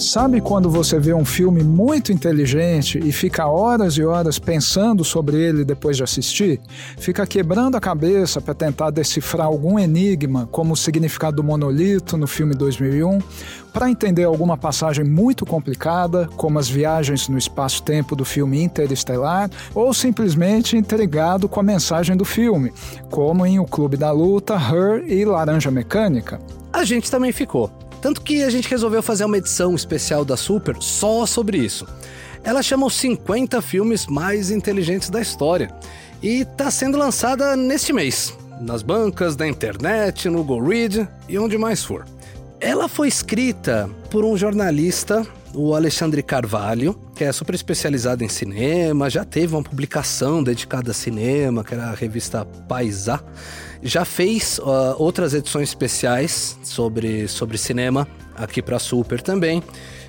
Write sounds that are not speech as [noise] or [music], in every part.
Sabe quando você vê um filme muito inteligente e fica horas e horas pensando sobre ele depois de assistir? Fica quebrando a cabeça para tentar decifrar algum enigma, como o significado do monolito no filme 2001, para entender alguma passagem muito complicada, como as viagens no espaço-tempo do filme Interestelar, ou simplesmente intrigado com a mensagem do filme, como em O Clube da Luta, Her e Laranja Mecânica. A gente também ficou. Tanto que a gente resolveu fazer uma edição especial da Super só sobre isso. Ela chama os 50 filmes mais inteligentes da história e está sendo lançada neste mês, nas bancas da internet, no GoRead e onde mais for. Ela foi escrita por um jornalista, o Alexandre Carvalho, que é super especializado em cinema, já teve uma publicação dedicada a cinema, que era a revista Paisá já fez uh, outras edições especiais sobre, sobre cinema aqui para Super também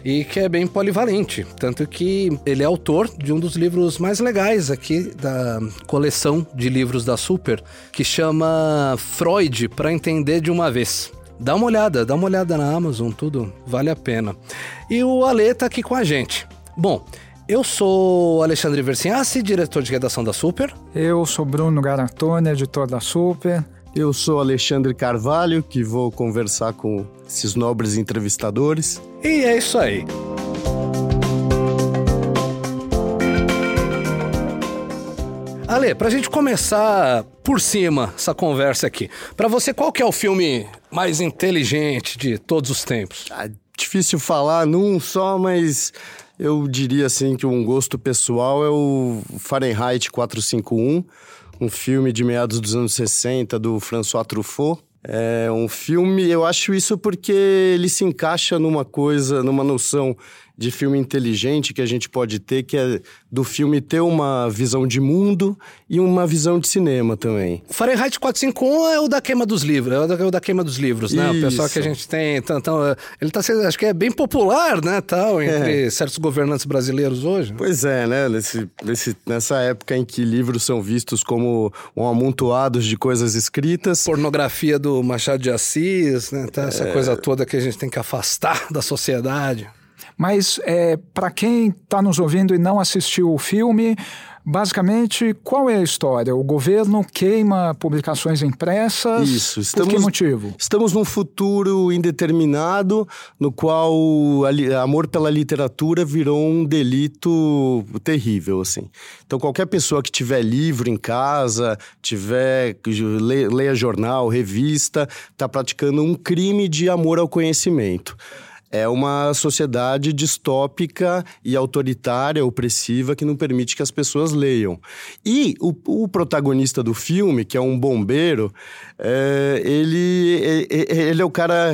e que é bem polivalente, tanto que ele é autor de um dos livros mais legais aqui da coleção de livros da Super, que chama Freud para entender de uma vez. Dá uma olhada, dá uma olhada na Amazon, tudo vale a pena. E o Ale tá aqui com a gente. Bom, eu sou Alexandre Versinhassi, diretor de redação da Super. Eu sou Bruno Garatoni, editor da Super. Eu sou Alexandre Carvalho, que vou conversar com esses nobres entrevistadores. E é isso aí. Ale, pra gente começar por cima essa conversa aqui, para você qual que é o filme mais inteligente de todos os tempos? Ah, difícil falar num só, mas eu diria assim que um gosto pessoal é o Fahrenheit 451, um filme de meados dos anos 60 do François Truffaut. É um filme, eu acho isso porque ele se encaixa numa coisa, numa noção de filme inteligente que a gente pode ter, que é do filme ter uma visão de mundo e uma visão de cinema também. Fahrenheit 451 é o da queima dos livros, é o da, queima dos livros, né? Isso. O pessoal que a gente tem, então, então ele tá sendo, acho que é bem popular, né, tal, entre é. certos governantes brasileiros hoje. Pois é, né, nesse, nesse, nessa época em que livros são vistos como um amontoado de coisas escritas. Pornografia do Machado de Assis, né, tá, essa é... coisa toda que a gente tem que afastar [laughs] da sociedade. Mas é, para quem está nos ouvindo e não assistiu o filme, basicamente, qual é a história? O governo queima publicações impressas? Isso. Estamos, Por que motivo? Estamos num futuro indeterminado no qual amor pela literatura virou um delito terrível, assim. Então, qualquer pessoa que tiver livro em casa, tiver leia jornal, revista, está praticando um crime de amor ao conhecimento é uma sociedade distópica e autoritária, opressiva, que não permite que as pessoas leiam. E o, o protagonista do filme, que é um bombeiro, é, ele, ele é o cara.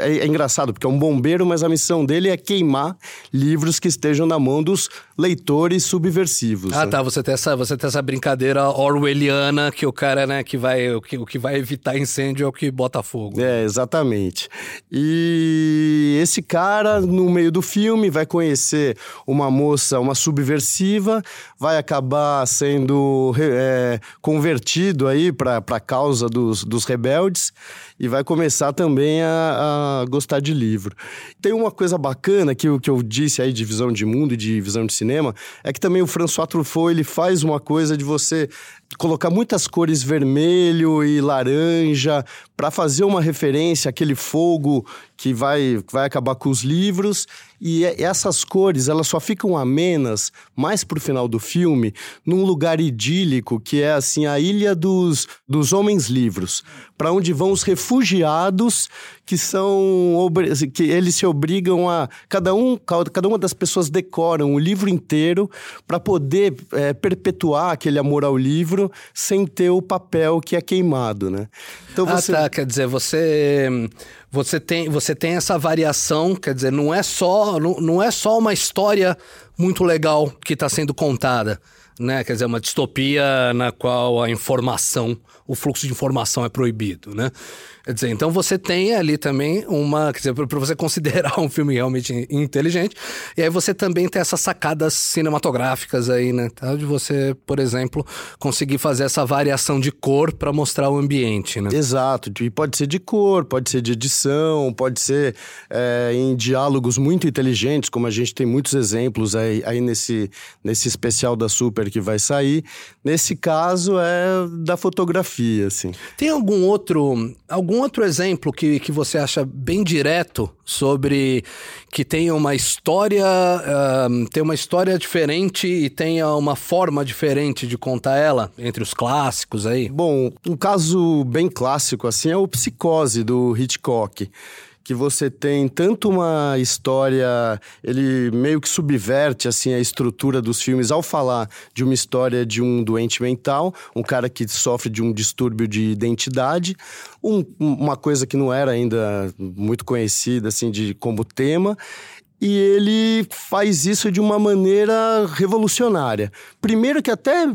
É, é engraçado, porque é um bombeiro, mas a missão dele é queimar livros que estejam na mão dos leitores subversivos. Ah, né? tá. Você tem, essa, você tem essa brincadeira orwelliana que o cara, né, que vai, o, que, o que vai evitar incêndio é o que bota fogo. É, exatamente. E esse cara, no meio do filme, vai conhecer uma moça, uma subversiva, vai acabar sendo é, convertido aí para a causa dos, dos rebeldes e vai começar também a, a, gostar de livro. Tem uma coisa bacana que, que eu disse aí de visão de mundo e de visão de cinema, é que também o François Truffaut ele faz uma coisa de você colocar muitas cores vermelho e laranja para fazer uma referência àquele fogo que vai, vai acabar com os livros e essas cores elas só ficam amenas mais pro final do filme num lugar idílico que é assim a ilha dos, dos homens livros para onde vão os refugiados que são que eles se obrigam a cada um cada uma das pessoas decoram o livro inteiro para poder é, perpetuar aquele amor ao livro sem ter o papel que é queimado, né? Então você... Ah, tá. Quer dizer, você você tem você tem essa variação, quer dizer, não é só não, não é só uma história muito legal que está sendo contada né? Quer dizer, uma distopia na qual a informação, o fluxo de informação é proibido, né? Quer dizer, então você tem ali também uma. Quer dizer, para você [laughs] considerar um filme realmente inteligente, e aí você também tem essas sacadas cinematográficas aí, né? Tá? De você, por exemplo, conseguir fazer essa variação de cor para mostrar o ambiente, né? Exato. E pode ser de cor, pode ser de edição, pode ser é, em diálogos muito inteligentes, como a gente tem muitos exemplos aí, aí nesse, nesse especial da Super que vai sair. Nesse caso é da fotografia, assim. Tem algum outro. Algum algum outro exemplo que, que você acha bem direto sobre que tenha uma história, uh, tem uma história diferente e tenha uma forma diferente de contar ela entre os clássicos aí? Bom, um caso bem clássico assim é o Psicose do Hitchcock que você tem tanto uma história, ele meio que subverte assim a estrutura dos filmes ao falar de uma história de um doente mental, um cara que sofre de um distúrbio de identidade, um, uma coisa que não era ainda muito conhecida assim de como tema e ele faz isso de uma maneira revolucionária. Primeiro que até,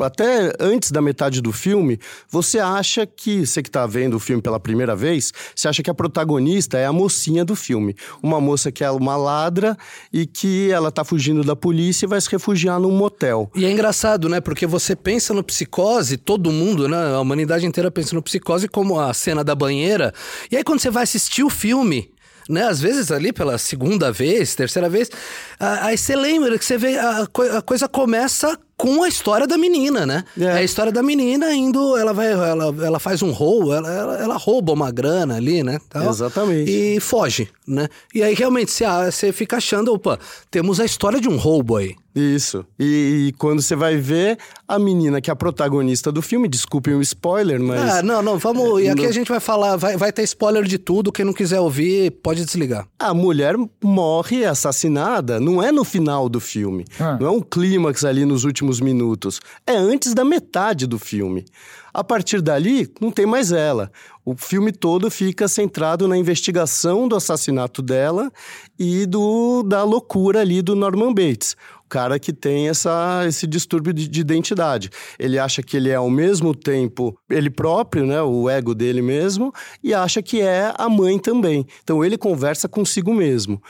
até antes da metade do filme, você acha que, você que está vendo o filme pela primeira vez, você acha que a protagonista é a mocinha do filme. Uma moça que é uma ladra e que ela está fugindo da polícia e vai se refugiar num motel. E é engraçado, né? Porque você pensa no psicose, todo mundo, né? A humanidade inteira pensa no psicose como a cena da banheira. E aí quando você vai assistir o filme, né? Às vezes ali pela segunda vez, terceira vez, aí você lembra que você vê a, a coisa começa com a história da menina, né? É. é a história da menina indo, ela vai, ela, ela faz um roubo, ela, ela, ela rouba uma grana ali, né? Tal, Exatamente. E foge, né? E aí realmente você, você fica achando, opa, temos a história de um roubo aí. Isso. E, e, quando você vai ver a menina que é a protagonista do filme, desculpem o spoiler, mas. Ah, não, não, vamos. E aqui a gente vai falar, vai, vai ter spoiler de tudo. Quem não quiser ouvir, pode desligar. A mulher morre assassinada, não é no final do filme. Ah. Não é um clímax ali nos últimos minutos. É antes da metade do filme. A partir dali, não tem mais ela. O filme todo fica centrado na investigação do assassinato dela e do, da loucura ali do Norman Bates cara que tem essa, esse distúrbio de, de, identidade. Ele acha que ele é ao mesmo tempo ele próprio, né, o ego dele mesmo, e acha que é a mãe também. Então ele conversa consigo mesmo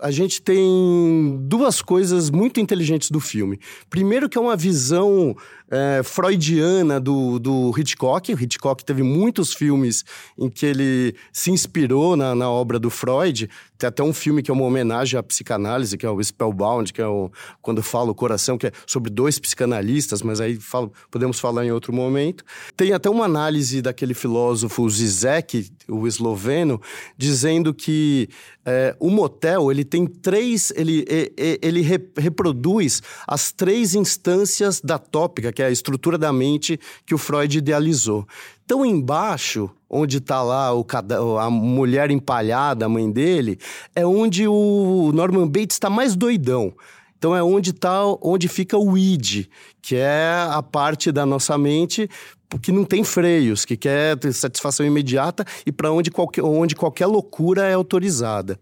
a gente tem duas coisas muito inteligentes do filme. Primeiro, que é uma visão é, freudiana do, do Hitchcock. O Hitchcock teve muitos filmes em que ele se inspirou na, na obra do Freud. Tem até um filme que é uma homenagem à psicanálise, que é o Spellbound, que é o Quando Fala o Coração, que é sobre dois psicanalistas, mas aí falo, podemos falar em outro momento. Tem até uma análise daquele filósofo Zizek, o esloveno, dizendo que é, o motel ele tem três, ele, ele, ele reproduz as três instâncias da tópica, que é a estrutura da mente que o Freud idealizou. Então, embaixo, onde está lá o, a mulher empalhada, a mãe dele, é onde o Norman Bates está mais doidão. Então é onde tá, onde fica o id, que é a parte da nossa mente que não tem freios, que quer satisfação imediata e para onde qualquer, onde qualquer loucura é autorizada.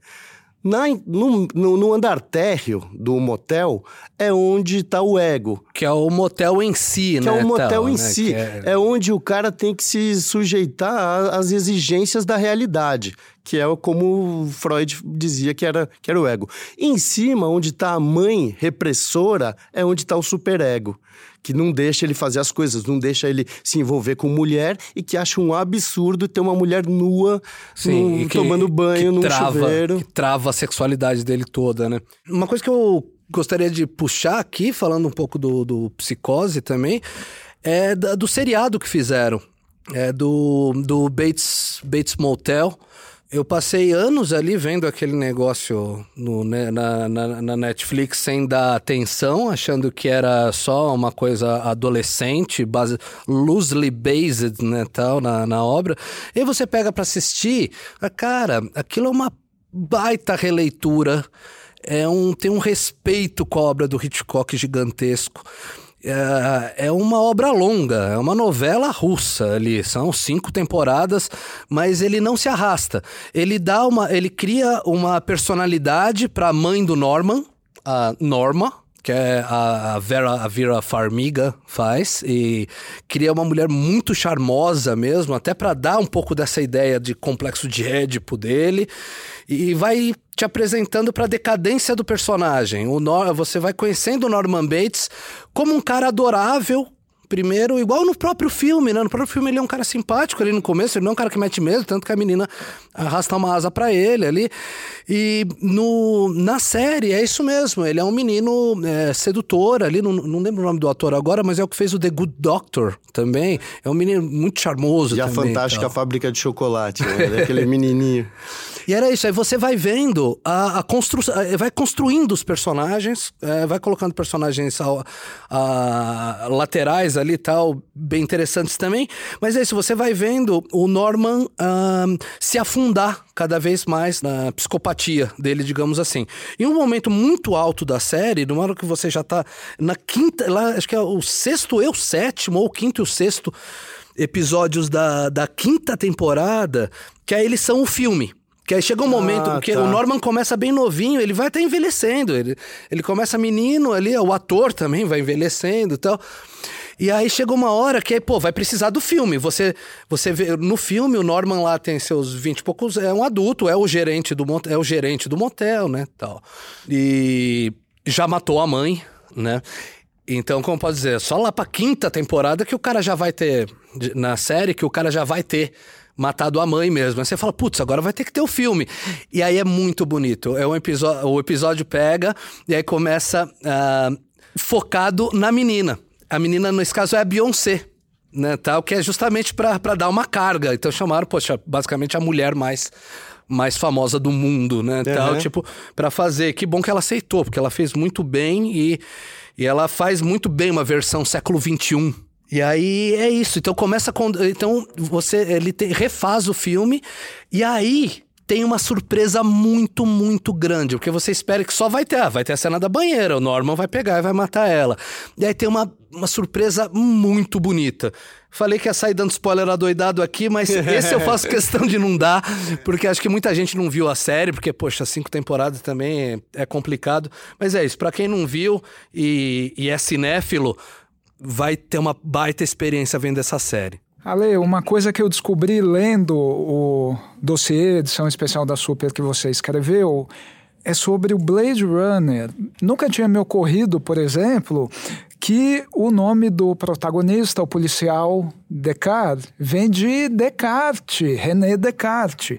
Na, no, no, no, andar térreo do motel é onde está o ego. Que é o motel em si, que né? Que é o motel tal, em né? si. É... é... onde o cara tem que se sujeitar às exigências da realidade. Que é como Freud dizia que era, que era o ego. Em cima, onde está a mãe repressora, é onde está o superego que não deixa ele fazer as coisas, não deixa ele se envolver com mulher e que acha um absurdo ter uma mulher nua Sim, no, que, tomando banho num trava, chuveiro. Que trava a sexualidade dele toda, né? Uma coisa que eu gostaria de puxar aqui, falando um pouco do, do psicose também, é da, do seriado que fizeram. É do, do Bates, Bates Motel. Eu passei anos ali vendo aquele negócio no, né, na, na, na, Netflix sem dar atenção, achando que era só uma coisa adolescente, base, loosely based, né, tal, na, na obra. E você pega para assistir, cara, aquilo é uma baita releitura, é um, tem um respeito com a obra do Hitchcock gigantesco é, é uma obra longa, é uma novela russa ali, são cinco temporadas, mas ele não se arrasta. Ele dá uma, ele cria uma personalidade para a mãe do Norman, a Norma, que é a Vera, a Vera Farmiga faz e cria uma mulher muito charmosa mesmo, até para dar um pouco dessa ideia de complexo de Édipo dele e vai te apresentando para a decadência do personagem. O Nor você vai conhecendo o Norman Bates como um cara adorável, primeiro, igual no próprio filme, né? No próprio filme ele é um cara simpático ali no começo, ele não é um cara que mete medo, tanto que a menina arrasta uma asa para ele ali. E no, na série é isso mesmo, ele é um menino é, sedutor ali, não, não lembro o nome do ator agora, mas é o que fez o The Good Doctor também. É um menino muito charmoso e também. A fantástica fábrica de chocolate, né? aquele menininho. [laughs] E era isso, aí você vai vendo a, a construção, vai construindo os personagens, é, vai colocando personagens a, laterais ali e tal, bem interessantes também. Mas é isso, você vai vendo o Norman um, se afundar cada vez mais na psicopatia dele, digamos assim. Em um momento muito alto da série, numa hora que você já tá na quinta, lá, acho que é o sexto e o sétimo, ou o quinto e o sexto episódios da, da quinta temporada, que aí eles são o filme. Que aí chega um momento ah, que tá. o Norman começa bem novinho, ele vai até envelhecendo. Ele, ele começa menino ali, o ator também vai envelhecendo e tal. E aí chega uma hora que, pô, vai precisar do filme. Você você vê no filme o Norman lá tem seus 20 e poucos, é um adulto, é o gerente do é o gerente do motel, né, tal. E já matou a mãe, né? Então, como pode dizer, só lá pra quinta temporada que o cara já vai ter na série que o cara já vai ter matado a mãe mesmo. Aí você fala, putz, agora vai ter que ter o filme. E aí é muito bonito. É um episódio, o episódio pega e aí começa uh, focado na menina. A menina, nesse caso, é a Beyoncé. Né, tal, que é justamente para dar uma carga. Então chamaram, poxa, basicamente a mulher mais mais famosa do mundo, né, uhum. tal, tipo, para fazer. Que bom que ela aceitou, porque ela fez muito bem e, e ela faz muito bem uma versão século XXI e aí é isso. Então começa com. Então você ele te, refaz o filme e aí tem uma surpresa muito, muito grande. Porque você espera que só vai ter. Ah, vai ter a cena da banheira, o Norman vai pegar e vai matar ela. E aí tem uma, uma surpresa muito bonita. Falei que ia sair dando spoiler adoidado aqui, mas [laughs] esse eu faço questão de não dar, porque acho que muita gente não viu a série, porque, poxa, cinco temporadas também é, é complicado. Mas é isso, para quem não viu e, e é cinéfilo vai ter uma baita experiência vendo essa série. Ale, uma coisa que eu descobri lendo o dossiê edição especial da Super que você escreveu é sobre o Blade Runner. Nunca tinha me ocorrido, por exemplo, que o nome do protagonista, o policial Descartes, vem de Descartes, René Descartes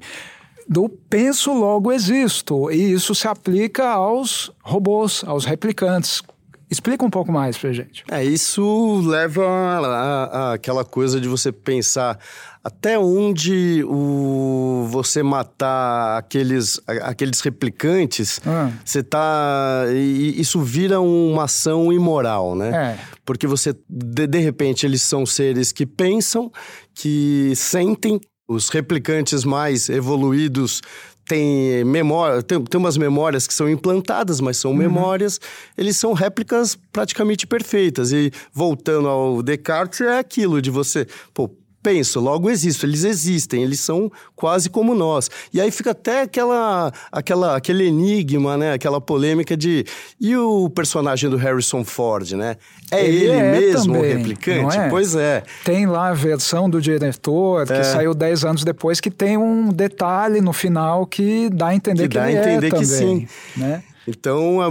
do penso logo existo. E isso se aplica aos robôs, aos replicantes. Explica um pouco mais pra gente. É, isso leva àquela coisa de você pensar até onde o, você matar aqueles, aqueles replicantes, ah. você tá. Isso vira uma ação imoral, né? É. Porque você, de, de repente, eles são seres que pensam, que sentem. Os replicantes mais evoluídos tem memória, tem, tem umas memórias que são implantadas, mas são uhum. memórias, eles são réplicas praticamente perfeitas. E voltando ao Descartes, é aquilo de você, pô, penso, logo existo, eles existem, eles são quase como nós. E aí fica até aquela, aquela, aquele enigma, né? Aquela polêmica de e o personagem do Harrison Ford, né? É ele, ele é mesmo também, o replicante? É? Pois é. Tem lá a versão do diretor, que é. saiu 10 anos depois, que tem um detalhe no final que dá a entender que, que dá ele a entender é que também, sim. Né? Então, é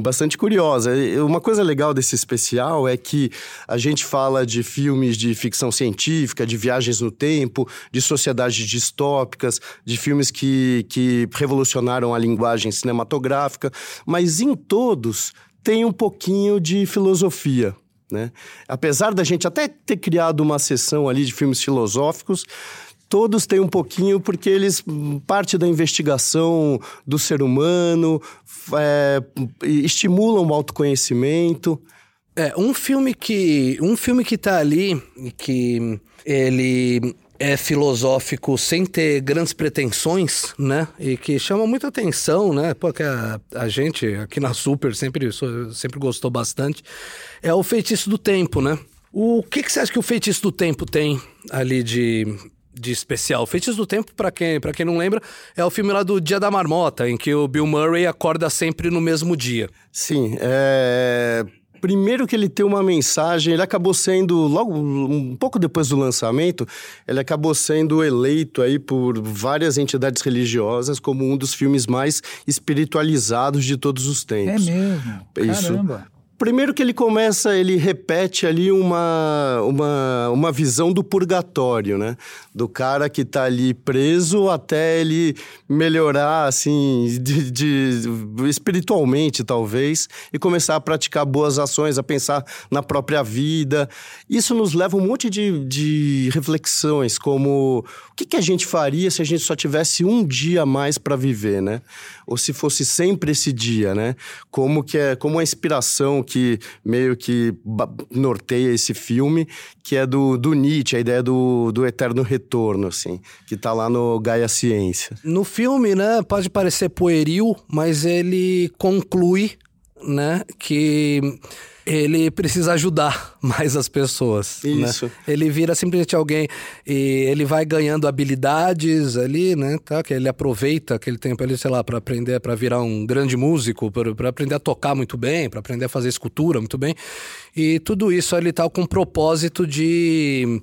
bastante curiosa. Uma coisa legal desse especial é que a gente fala de filmes de ficção científica, de viagens no tempo, de sociedades distópicas, de filmes que, que revolucionaram a linguagem cinematográfica, mas em todos tem um pouquinho de filosofia. Né? Apesar da gente até ter criado uma sessão ali de filmes filosóficos, todos têm um pouquinho, porque eles, parte da investigação do ser humano, é, estimulam o autoconhecimento. É, um filme que. Um filme que tá ali, que ele é filosófico sem ter grandes pretensões, né? E que chama muita atenção, né? Porque a, a gente aqui na Super sempre, sempre gostou bastante. É o feitiço do tempo, né? O que, que você acha que o feitiço do tempo tem ali de de especial. Feitiço do Tempo, para quem, pra quem não lembra, é o filme lá do Dia da Marmota, em que o Bill Murray acorda sempre no mesmo dia. Sim, é primeiro que ele tem uma mensagem, ele acabou sendo, logo um pouco depois do lançamento, ele acabou sendo eleito aí por várias entidades religiosas como um dos filmes mais espiritualizados de todos os tempos. É mesmo? Isso. Caramba. Primeiro que ele começa, ele repete ali uma, uma, uma visão do purgatório, né? Do cara que tá ali preso até ele melhorar, assim, de, de, espiritualmente, talvez, e começar a praticar boas ações, a pensar na própria vida. Isso nos leva a um monte de, de reflexões, como o que, que a gente faria se a gente só tivesse um dia a mais para viver, né? Ou se fosse sempre esse dia, né? Como que é, como a inspiração que meio que norteia esse filme, que é do, do Nietzsche, a ideia do, do eterno retorno, assim, que tá lá no Gaia Ciência. No filme, né, pode parecer pueril, mas ele conclui, né, que ele precisa ajudar [laughs] mais as pessoas. Né? Isso. Né? Ele vira simplesmente alguém e ele vai ganhando habilidades ali, né? Tá? Que ele aproveita aquele tempo ali, sei lá, para aprender, para virar um grande músico, para aprender a tocar muito bem, para aprender a fazer escultura muito bem. E tudo isso ele tá com o propósito de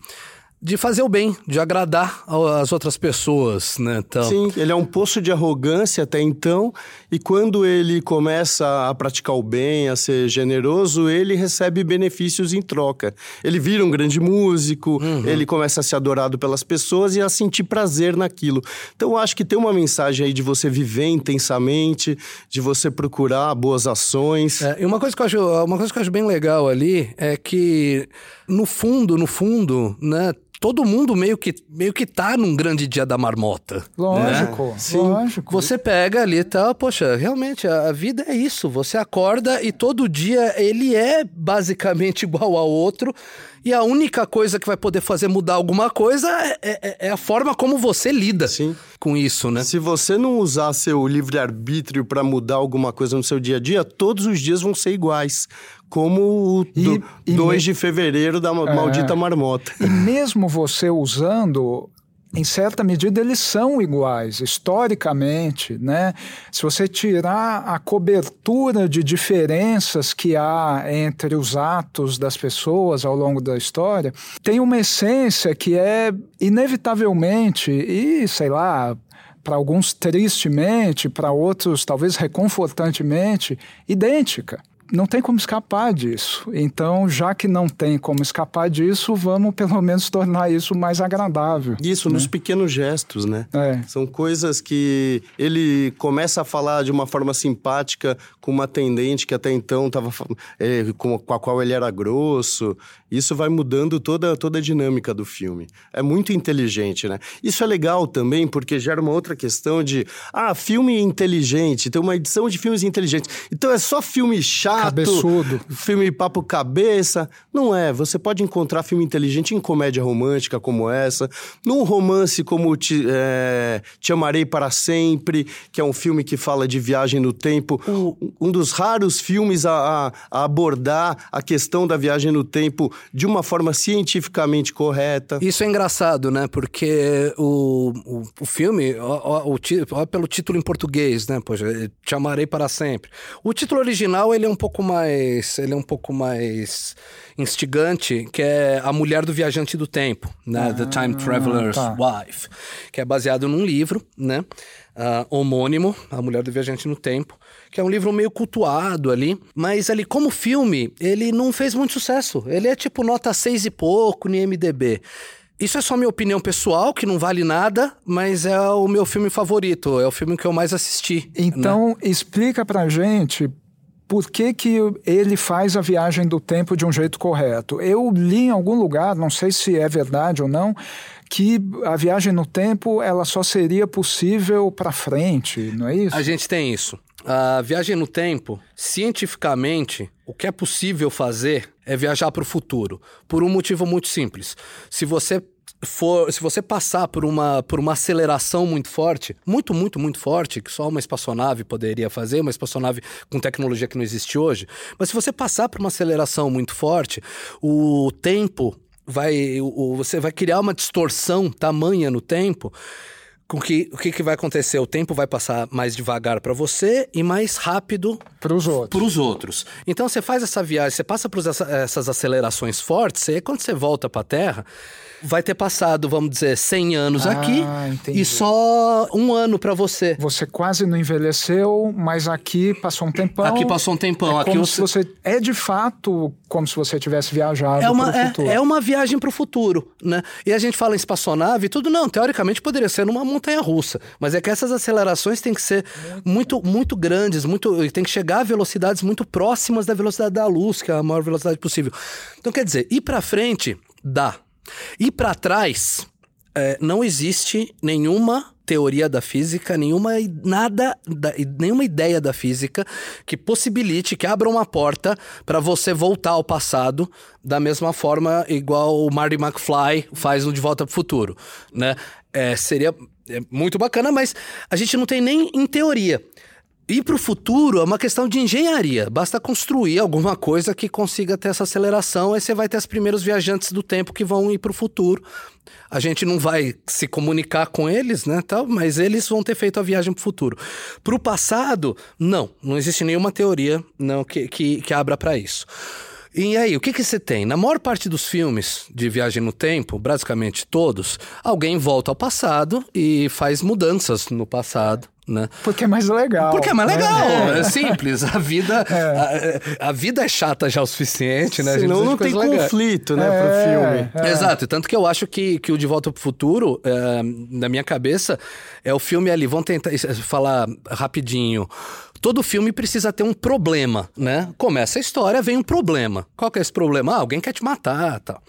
de fazer o bem, de agradar as outras pessoas, né? Então... Sim, ele é um poço de arrogância até então, e quando ele começa a praticar o bem, a ser generoso, ele recebe benefícios em troca. Ele vira um grande músico, uhum. ele começa a ser adorado pelas pessoas e a sentir prazer naquilo. Então, eu acho que tem uma mensagem aí de você viver intensamente, de você procurar boas ações. É, e uma coisa que eu acho, uma coisa que eu acho bem legal ali é que no fundo, no fundo, né, todo mundo meio que, meio que tá num grande dia da marmota. Lógico, né? Sim. lógico. Você pega ali e tá, poxa, realmente a, a, vida é isso. Você acorda e todo dia ele é basicamente [laughs] igual ao outro. E a única coisa que vai poder fazer mudar alguma coisa é, é, é a forma como você lida Sim. com isso, né? Se você não usar seu livre-arbítrio para mudar alguma coisa no seu dia a dia, todos os dias vão ser iguais como o e, 2 de fevereiro da é, maldita marmota. E mesmo você usando em certa medida eles são iguais historicamente, né? Se você tirar a cobertura de diferenças que há entre os atos das pessoas ao longo da história, tem uma essência que é inevitavelmente e sei lá, para alguns tristemente, para outros talvez reconfortantemente idêntica não tem como escapar disso. Então, já que não tem como escapar disso, vamos pelo menos tornar isso mais agradável. Isso, né? nos pequenos gestos, né? É. São coisas que ele começa a falar de uma forma simpática com uma atendente que até então estava é, com, com a qual ele era grosso. Isso vai mudando toda, toda a dinâmica do filme. É muito inteligente, né? Isso é legal também porque gera uma outra questão de ah, filme inteligente, tem uma edição de filmes inteligentes. Então é só filme chato Cabeçudo. filme papo cabeça. Não é. Você pode encontrar filme inteligente em comédia romântica como essa, num romance como Te, é, Te Amarei para Sempre, que é um filme que fala de viagem no tempo. Um dos raros filmes a, a abordar a questão da viagem no tempo de uma forma cientificamente correta. Isso é engraçado, né? Porque o, o, o filme, ó, ó, o, ó, pelo título em português, né? Poxa, Te Amarei para Sempre. O título original, ele é um pouco pouco mais. Ele é um pouco mais instigante, que é A Mulher do Viajante do Tempo, né? Ah, The Time Traveler's tá. Wife. Que é baseado num livro, né? Uh, homônimo, A Mulher do Viajante no Tempo, que é um livro meio cultuado ali, mas ali como filme, ele não fez muito sucesso. Ele é tipo nota 6 e pouco no IMDB. Isso é só minha opinião pessoal, que não vale nada, mas é o meu filme favorito, é o filme que eu mais assisti. Então, né? explica pra gente por que, que ele faz a viagem do tempo de um jeito correto. Eu li em algum lugar, não sei se é verdade ou não, que a viagem no tempo ela só seria possível para frente, não é isso? A gente tem isso. A viagem no tempo, cientificamente, o que é possível fazer é viajar para o futuro, por um motivo muito simples. Se você for, se você passar por uma, por uma aceleração muito forte, muito, muito, muito forte, que só uma espaçonave poderia fazer, uma espaçonave com tecnologia que não existe hoje, mas se você passar por uma aceleração muito forte, o tempo vai, o, você vai criar uma distorção tamanha no tempo com que o que, que vai acontecer? O tempo vai passar mais devagar para você e mais rápido para os outros. Outros. Então você faz essa viagem, você passa por essas acelerações fortes, e aí quando você volta para a Terra, vai ter passado, vamos dizer, 100 anos ah, aqui entendi. e só um ano para você. Você quase não envelheceu, mas aqui passou um tempão. Aqui passou um tempão. É aqui como você... se você é de fato como se você tivesse viajado é uma, para o futuro. É, é uma viagem para o futuro, né? E a gente fala em espaçonave e tudo, não, teoricamente poderia ser numa montanha russa, mas é que essas acelerações têm que ser muito, muito grandes, muito, tem que chegar a velocidades muito próximas da velocidade da luz, que é a maior velocidade possível. Então, quer dizer, ir para frente dá, e para trás, é, não existe nenhuma teoria da física, nenhuma nada, da, nenhuma ideia da física que possibilite, que abra uma porta para você voltar ao passado da mesma forma igual o Marty McFly faz no De Volta para o Futuro, né? É, seria é muito bacana, mas a gente não tem nem em teoria. Ir para o futuro é uma questão de engenharia. Basta construir alguma coisa que consiga ter essa aceleração, aí você vai ter os primeiros viajantes do tempo que vão ir para o futuro. A gente não vai se comunicar com eles, né, tal, mas eles vão ter feito a viagem para o futuro. Para o passado, não. Não existe nenhuma teoria não que, que, que abra para isso. E aí, o que, que você tem? Na maior parte dos filmes de viagem no tempo, basicamente todos, alguém volta ao passado e faz mudanças no passado. Né? Porque é mais legal. Porque é mais legal, é, é simples. A vida, é. A, a, vida é chata já o suficiente, né? Senão não tem conflito, né, é, pro filme. É. Exato, tanto que eu acho que, que o De Volta pro Futuro, é, na minha cabeça, é o filme ali, vamos tentar falar rapidinho. Todo filme precisa ter um problema, né? Começa a história, vem um problema. Qual que é esse problema? Ah, alguém quer te matar, tal.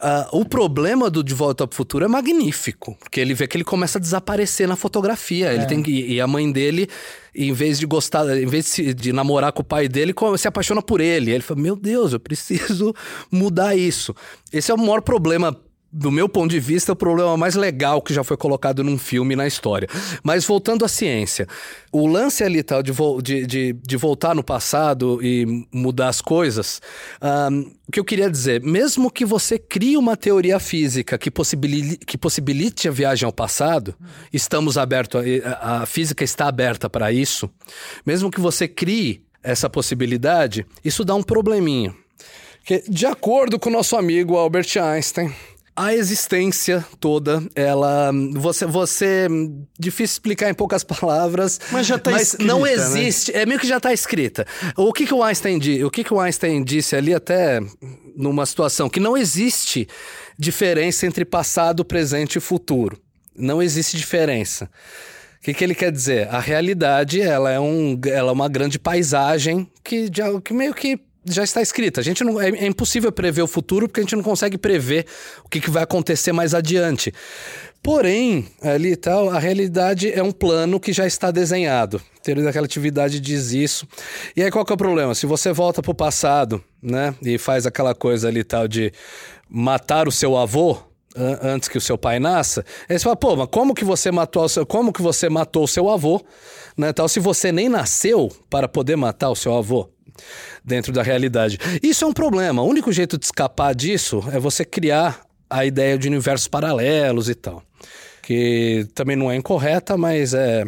Uh, o problema do De Volta ao Futuro é magnífico, porque ele vê que ele começa a desaparecer na fotografia. É. Ele tem que, e a mãe dele, em vez de gostar, em vez de, de, namorar com o pai dele, se apaixona por ele. Ele fala: Meu Deus, eu preciso [laughs] mudar isso. Esse é o maior problema do meu ponto de vista, o problema mais legal que já foi colocado num filme na história. Mas voltando à ciência, o lance ali tal de, de, de, de voltar no passado e mudar as coisas, um, o que eu queria dizer, mesmo que você crie uma teoria física que possibilite, que possibilite a viagem ao passado, estamos abertos, a, a física está aberta para isso, mesmo que você crie essa possibilidade, isso dá um probleminha. Que, de acordo com o nosso amigo Albert Einstein, a existência toda, ela. Você. você difícil explicar em poucas [laughs] palavras. Mas já está escrita. Não né? existe. Né? É meio que já está escrita. O que, que o Einstein o que, que o Einstein disse ali, até numa situação, que não existe diferença entre passado, presente e futuro. Não existe diferença. O que, que ele quer dizer? A realidade ela é, um, ela é uma grande paisagem que, que meio que já está escrita. A gente não é, é, impossível prever o futuro porque a gente não consegue prever o que, que vai acontecer mais adiante. Porém, ali tal, a realidade é um plano que já está desenhado. Teoria da relatividade diz isso. E aí qual que é o problema? Se você volta para o passado, né, e faz aquela coisa ali tal de matar o seu avô, antes que o seu pai nasça, aí você fala, pô, mas como que você matou o seu, como que você matou o seu avô, né, tal, se você nem nasceu para poder matar o seu avô? Dentro da realidade. Isso é um problema. O único jeito de escapar disso é você criar a ideia de universos paralelos e tal que também não é incorreta, mas é,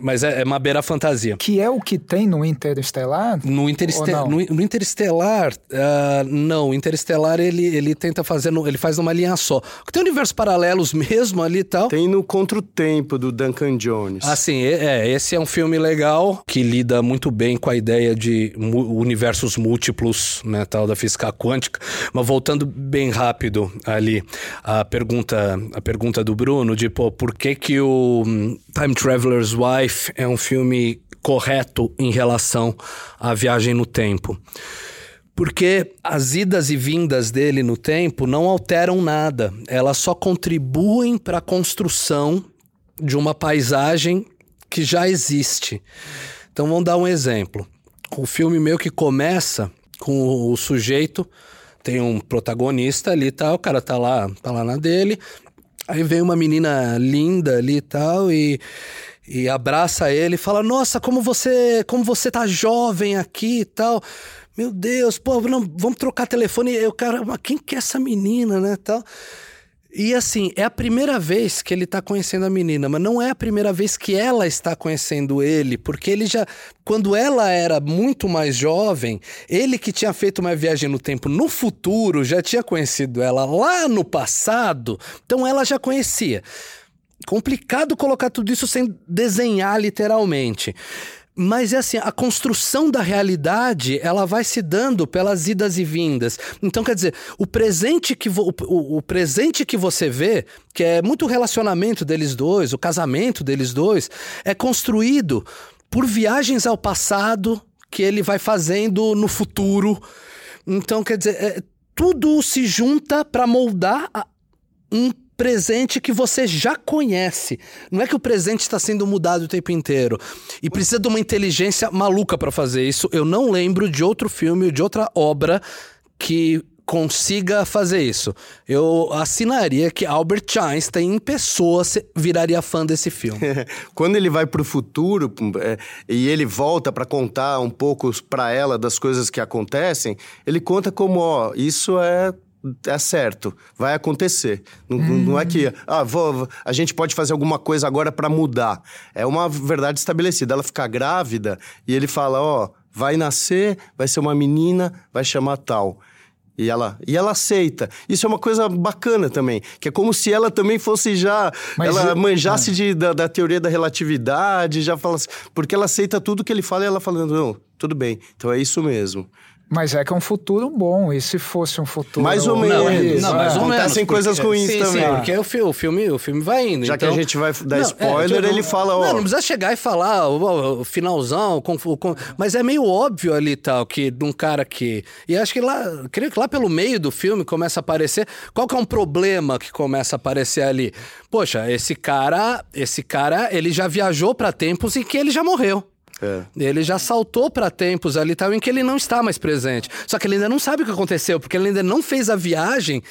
mas é, é uma beira fantasia. Que é o que tem no Interestelar? No, Intereste no, no, Interestelar, uh, não. O Interestelar ele, ele tenta fazer, no, ele faz numa linha só. Tem universos paralelos [laughs] mesmo ali e tal. Tem no Contra o Tempo do Duncan Jones. Ah, sim. É, esse é um filme legal que lida muito bem com a ideia de universos múltiplos, né, tal da física quântica. Mas voltando bem rápido ali, a pergunta, a pergunta do Bruno de pô, por que, que o hum, Time Traveler's Wife é um filme correto em relação à viagem no tempo. Porque as idas e vindas dele no tempo não alteram nada, elas só contribuem para a construção de uma paisagem que já existe. Então vamos dar um exemplo. O filme meio que começa com o sujeito, tem um protagonista ali tal, o cara tá lá, tá lá na dele, Aí vem uma menina linda ali e tal, e, e abraça ele e fala: Nossa, como você, como você tá jovem aqui e tal. Meu Deus, pô, não, vamos trocar telefone. E o cara, quem que é essa menina, né, tal. E assim, é a primeira vez que ele tá conhecendo a menina, mas não é a primeira vez que ela está conhecendo ele, porque ele já. Quando ela era muito mais jovem, ele que tinha feito uma viagem no tempo no futuro, já tinha conhecido ela lá no passado, então ela já conhecia. Complicado colocar tudo isso sem desenhar literalmente. Mas é assim, a construção da realidade, ela vai se dando pelas idas e vindas. Então, quer dizer, o presente que, vo, o, o, presente que você vê, que é muito o relacionamento deles dois, o casamento deles dois, é construído por viagens ao passado que ele vai fazendo no futuro. Então, quer dizer, é, tudo se junta para moldar um presente que você já conhece. Não é que o presente está sendo mudado o tempo inteiro. E precisa de uma inteligência maluca para fazer isso. Eu não lembro de outro filme, de outra obra que consiga fazer isso. Eu assinaria que Albert Einstein em pessoa viraria fã desse filme. [laughs] Quando ele vai para o futuro é, e ele volta para contar um pouco para ela das coisas que acontecem, ele conta como, ó, isso é é certo, vai acontecer. Não, hum. não é que ah, vou, a gente pode fazer alguma coisa agora para mudar. É uma verdade estabelecida. Ela fica grávida e ele fala: Ó, oh, vai nascer, vai ser uma menina, vai chamar tal. E ela, e ela aceita. Isso é uma coisa bacana também. Que é como se ela também fosse já. Mas ela eu, manjasse é. de, da, da, teoria da relatividade, já fala assim, Porque ela aceita tudo que ele fala e ela falando, não, tudo bem, então é isso mesmo. Mas é que é um futuro bom. E se fosse um futuro. Mais ou menos. Não, é, não mais ou menos. Acontecem coisas ruins sim, também. Sim, porque o, filme, o, filme, o filme vai indo. Já então... que a gente vai dar não, é, spoiler, é, ele fala. Ó... Não, não precisa chegar e falar o, o finalzão. Com, com... Mas é meio óbvio ali tal, que de um cara que. E acho que lá. Creio que lá pelo meio do filme começa a aparecer. Qual que é um problema que começa a aparecer ali? Poxa, esse cara. Esse cara, ele já viajou para tempos em que ele já morreu. É. Ele já saltou para tempos ali tal em que ele não está mais presente. Só que ele ainda não sabe o que aconteceu, porque ele ainda não fez a viagem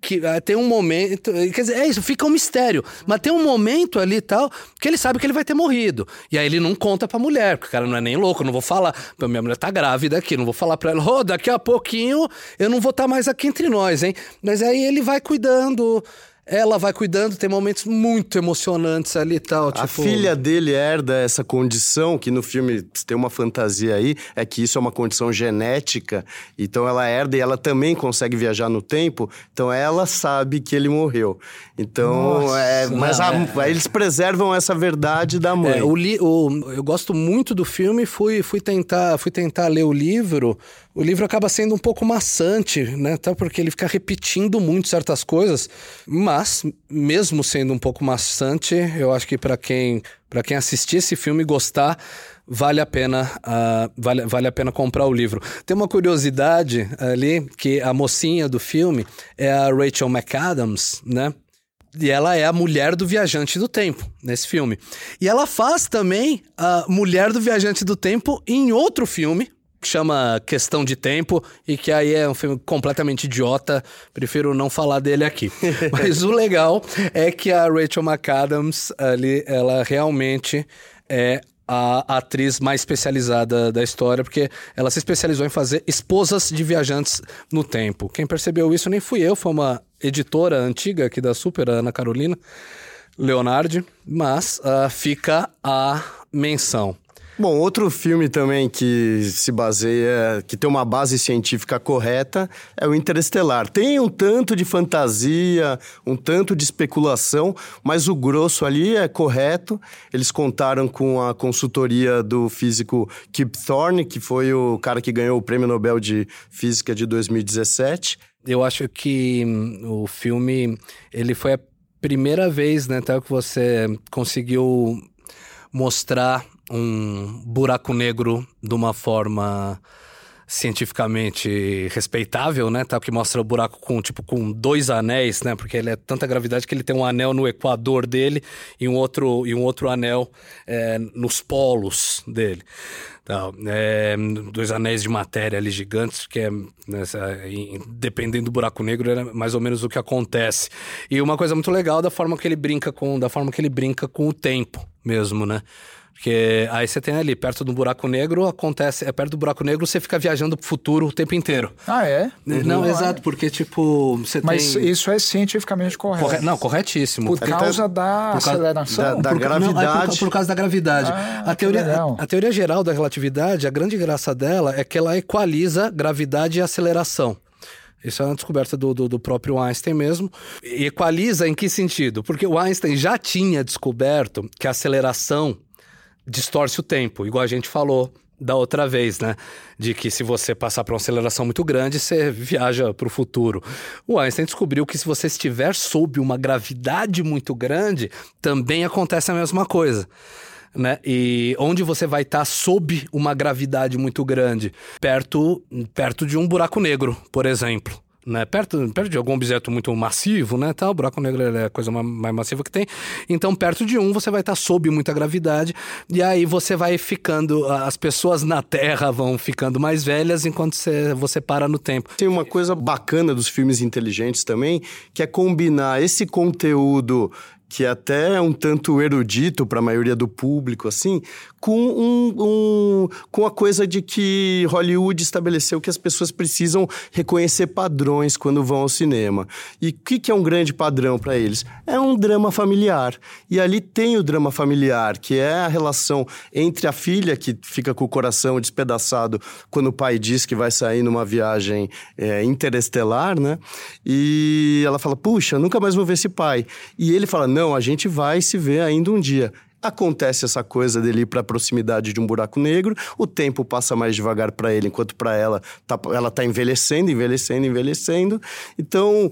que uh, tem um momento, quer dizer, é isso, fica um mistério, mas tem um momento ali tal que ele sabe que ele vai ter morrido. E aí ele não conta pra mulher, porque o cara não é nem louco, não vou falar, minha mulher tá grávida aqui, não vou falar pra ela, oh, daqui a pouquinho eu não vou estar tá mais aqui entre nós, hein? Mas aí ele vai cuidando ela vai cuidando, tem momentos muito emocionantes ali e tal. A tipo... filha dele herda essa condição, que no filme tem uma fantasia aí, é que isso é uma condição genética, então ela herda e ela também consegue viajar no tempo, então ela sabe que ele morreu. Então, Nossa, é, mas a, é. eles preservam essa verdade da mãe. É, o, li, o, eu gosto muito do filme, fui, fui, tentar, fui tentar ler o livro. O livro acaba sendo um pouco maçante, né? Até porque ele fica repetindo muito certas coisas, mas mesmo sendo um pouco maçante, eu acho que para quem para quem assistir esse filme e gostar, vale a pena uh, vale, vale a pena comprar o livro. Tem uma curiosidade ali que a mocinha do filme é a Rachel McAdams, né? E ela é a mulher do viajante do tempo nesse filme. E ela faz também a mulher do viajante do tempo em outro filme que chama Questão de Tempo e que aí é um filme completamente idiota. Prefiro não falar dele aqui. [laughs] Mas o legal é que a Rachel McAdams ali, ela realmente é a atriz mais especializada da história, porque ela se especializou em fazer esposas de viajantes no tempo. Quem percebeu isso nem fui eu, foi uma editora antiga aqui da Super, a Ana Carolina Leonardi, mas uh, fica a menção. Bom, outro filme também que se baseia, que tem uma base científica correta, é o Interestelar. Tem um tanto de fantasia, um tanto de especulação, mas o grosso ali é correto. Eles contaram com a consultoria do físico Kip Thorne, que foi o cara que ganhou o Prêmio Nobel de Física de 2017. Eu acho que hum, o filme, ele foi a primeira vez, né, até que você conseguiu mostrar um buraco negro de uma forma cientificamente respeitável, né? Tá, que mostra o buraco com tipo com dois anéis, né? Porque ele é tanta gravidade que ele tem um anel no equador dele e um outro e um outro anel é, nos polos dele. Tá, é, dois anéis de matéria ali gigantes, que é nessa, dependendo do buraco negro é mais ou menos o que acontece. E uma coisa muito legal da forma que ele brinca com da forma que ele brinca com o tempo mesmo, né? Porque aí você tem ali, perto do buraco negro, acontece. É perto do buraco negro, você fica viajando pro futuro o tempo inteiro. Ah, é? Não, Uhum. exato, porque, tipo, você Mas tem. isso é cientificamente correto. Corre- Não, corretíssimo. Por causa da por causa- aceleração. da- Por ca- não, é por, gravidade. por causa da gravidade. Ah, a, teoria, a, a teoria geral da relatividade, a grande graça dela é que ela equaliza gravidade e aceleração. Isso é uma descoberta do, do, do próprio Einstein mesmo. E equaliza em que sentido? Porque o Einstein já tinha descoberto que a aceleração distorce o tempo, igual a gente falou da outra vez, né? De que se você passar por uma aceleração muito grande, você viaja para o futuro. O Einstein descobriu que se você estiver sob uma gravidade muito grande, também acontece a mesma coisa. Né? E onde você vai estar sob uma gravidade muito grande? Perto, perto de um buraco negro, por exemplo. Né? Perto, perto de algum objeto muito massivo, né? Tá, o buraco negro é a coisa ma- mais massiva que tem. Então, perto de um, você vai estar sob muita gravidade. E aí você vai ficando. As pessoas na Terra vão ficando mais velhas enquanto você, você para no tempo. Tem uma coisa bacana dos filmes inteligentes também, que é combinar esse conteúdo que até é um tanto erudito para a maioria do público, assim, com, um, um- com a coisa de que Hollywood estabeleceu que as pessoas precisam reconhecer padrões quando vão ao cinema. E o que, que é um grande padrão para eles? É um drama familiar. E ali tem o drama familiar, que é a relação entre a filha, que fica com o coração despedaçado quando o pai diz que vai sair numa viagem é, interestelar, né? E ela fala: Puxa, nunca mais vou ver esse pai. E ele fala: Não, a gente vai se ver ainda um dia. Acontece essa coisa dele ir para a proximidade de um buraco negro, o tempo passa mais devagar para ele, enquanto para ela tá, ela tá envelhecendo, envelhecendo, envelhecendo. Então,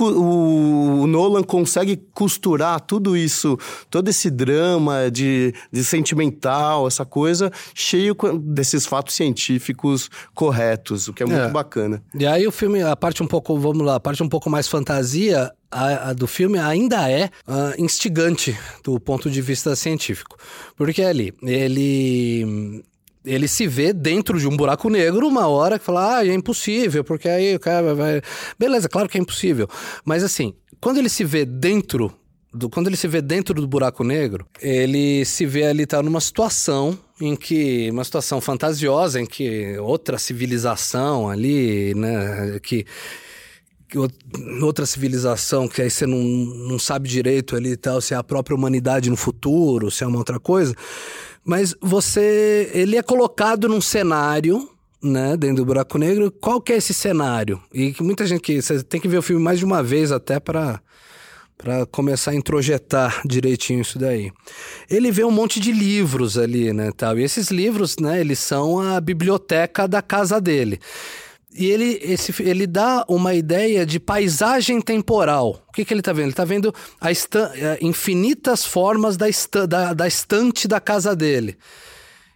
o, o Nolan consegue costurar tudo isso, todo esse drama de, de sentimental, essa coisa, cheio desses fatos científicos corretos, o que é muito É. bacana. E aí o filme, a parte um pouco, vamos lá, a parte um pouco mais fantasia a, a do filme ainda é ah, instigante do ponto de vista científico. Porque ali, ele ele se vê dentro de um buraco negro uma hora que fala, ah, é impossível, porque aí o cara vai... Beleza, claro que é impossível. Mas assim, quando ele se vê dentro do, quando ele se vê dentro do buraco negro, ele se vê ali tá numa situação em que uma situação fantasiosa em que outra civilização ali, né, que outra civilização que aí você não, não sabe direito ali tal, se é a própria humanidade no futuro, se é uma outra coisa. Mas você. Ele é colocado num cenário. Né, dentro do buraco negro, qual que é esse cenário? E que muita gente que você tem que ver o filme mais de uma vez até para para começar a introjetar direitinho isso daí. Ele vê um monte de livros ali, né, tal. E esses livros, né, eles são a biblioteca da casa dele. E ele, esse, ele dá uma ideia de paisagem temporal. O que, que ele está vendo? Ele está vendo a estan- eh, infinitas formas da, estan- da, da estante da casa dele.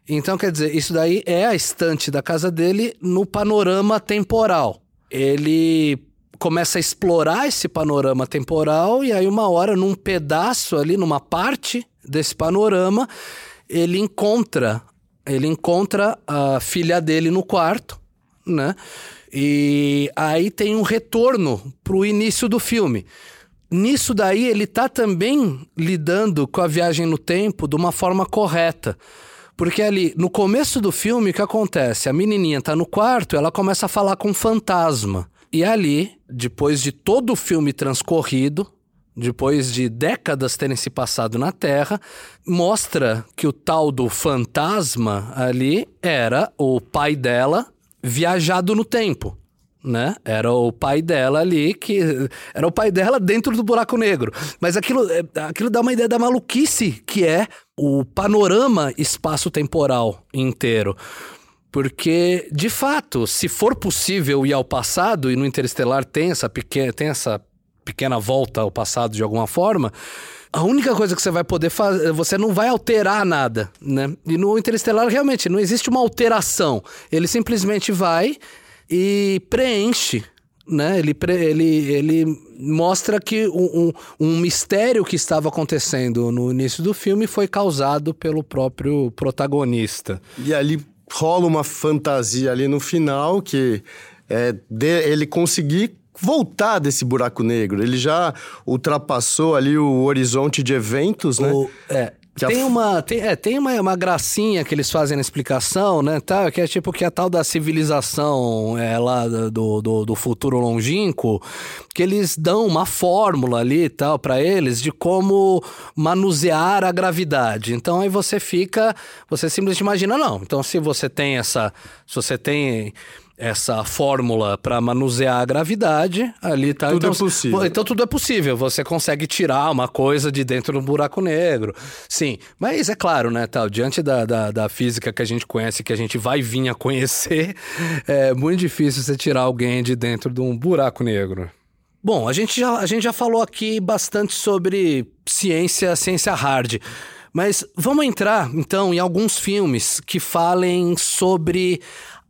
Então, quer dizer, isso daí é a estante da casa dele no panorama temporal. Ele começa a explorar esse panorama temporal e aí uma hora num pedaço ali, numa parte desse panorama, ele encontra, ele encontra a filha dele no quarto, né? E aí tem um retorno pro início do filme. Nisso daí ele tá também lidando com a viagem no tempo de uma forma correta. Porque ali, no começo do filme, o que acontece? A menininha tá no quarto, ela começa a falar com um fantasma. E ali, depois de todo o filme transcorrido, depois de décadas terem se passado na Terra, mostra que o tal do fantasma ali era o pai dela viajado no tempo. Né? Era o pai dela ali que. Era o pai dela dentro do buraco negro. Mas aquilo, é, aquilo dá uma ideia da maluquice que é o panorama espaço-temporal inteiro. Porque, de fato, se for possível ir ao passado, e no Interestelar tem essa tem essa pequena volta ao passado de alguma forma, a única coisa que você vai poder fazer, você não vai alterar nada, né? E no Interestelar realmente não existe uma alteração. Ele simplesmente vai e preenche, né? Ele, pre- ele, ele mostra que um, um, um mistério que estava acontecendo no início do filme foi causado pelo próprio protagonista. E ali rola uma fantasia ali no final que é de- ele conseguir voltar desse buraco negro. Ele já ultrapassou ali o horizonte de eventos, né? O- é, tem uma, tem, é, tem uma, uma gracinha que eles fazem na explicação, né, tá, que é tipo que a tal da civilização é, lá do, do, do futuro longínquo, que eles dão uma fórmula ali tal para eles de como manusear a gravidade. Então aí você fica, você simplesmente imagina, não, então se você tem essa, se você tem essa fórmula para manusear a gravidade, ali tá. Tudo então, é possível. Então tudo é possível. Você consegue tirar uma coisa de dentro do buraco negro. Sim, mas é claro, né, tal, diante da, da, da física que a gente conhece, que a gente vai vir a conhecer, [laughs] é muito difícil você tirar alguém de dentro de um buraco negro. Bom, a gente já, a gente já falou aqui bastante sobre ciência, ciência hard. Mas vamos entrar, então, em alguns filmes que falem sobre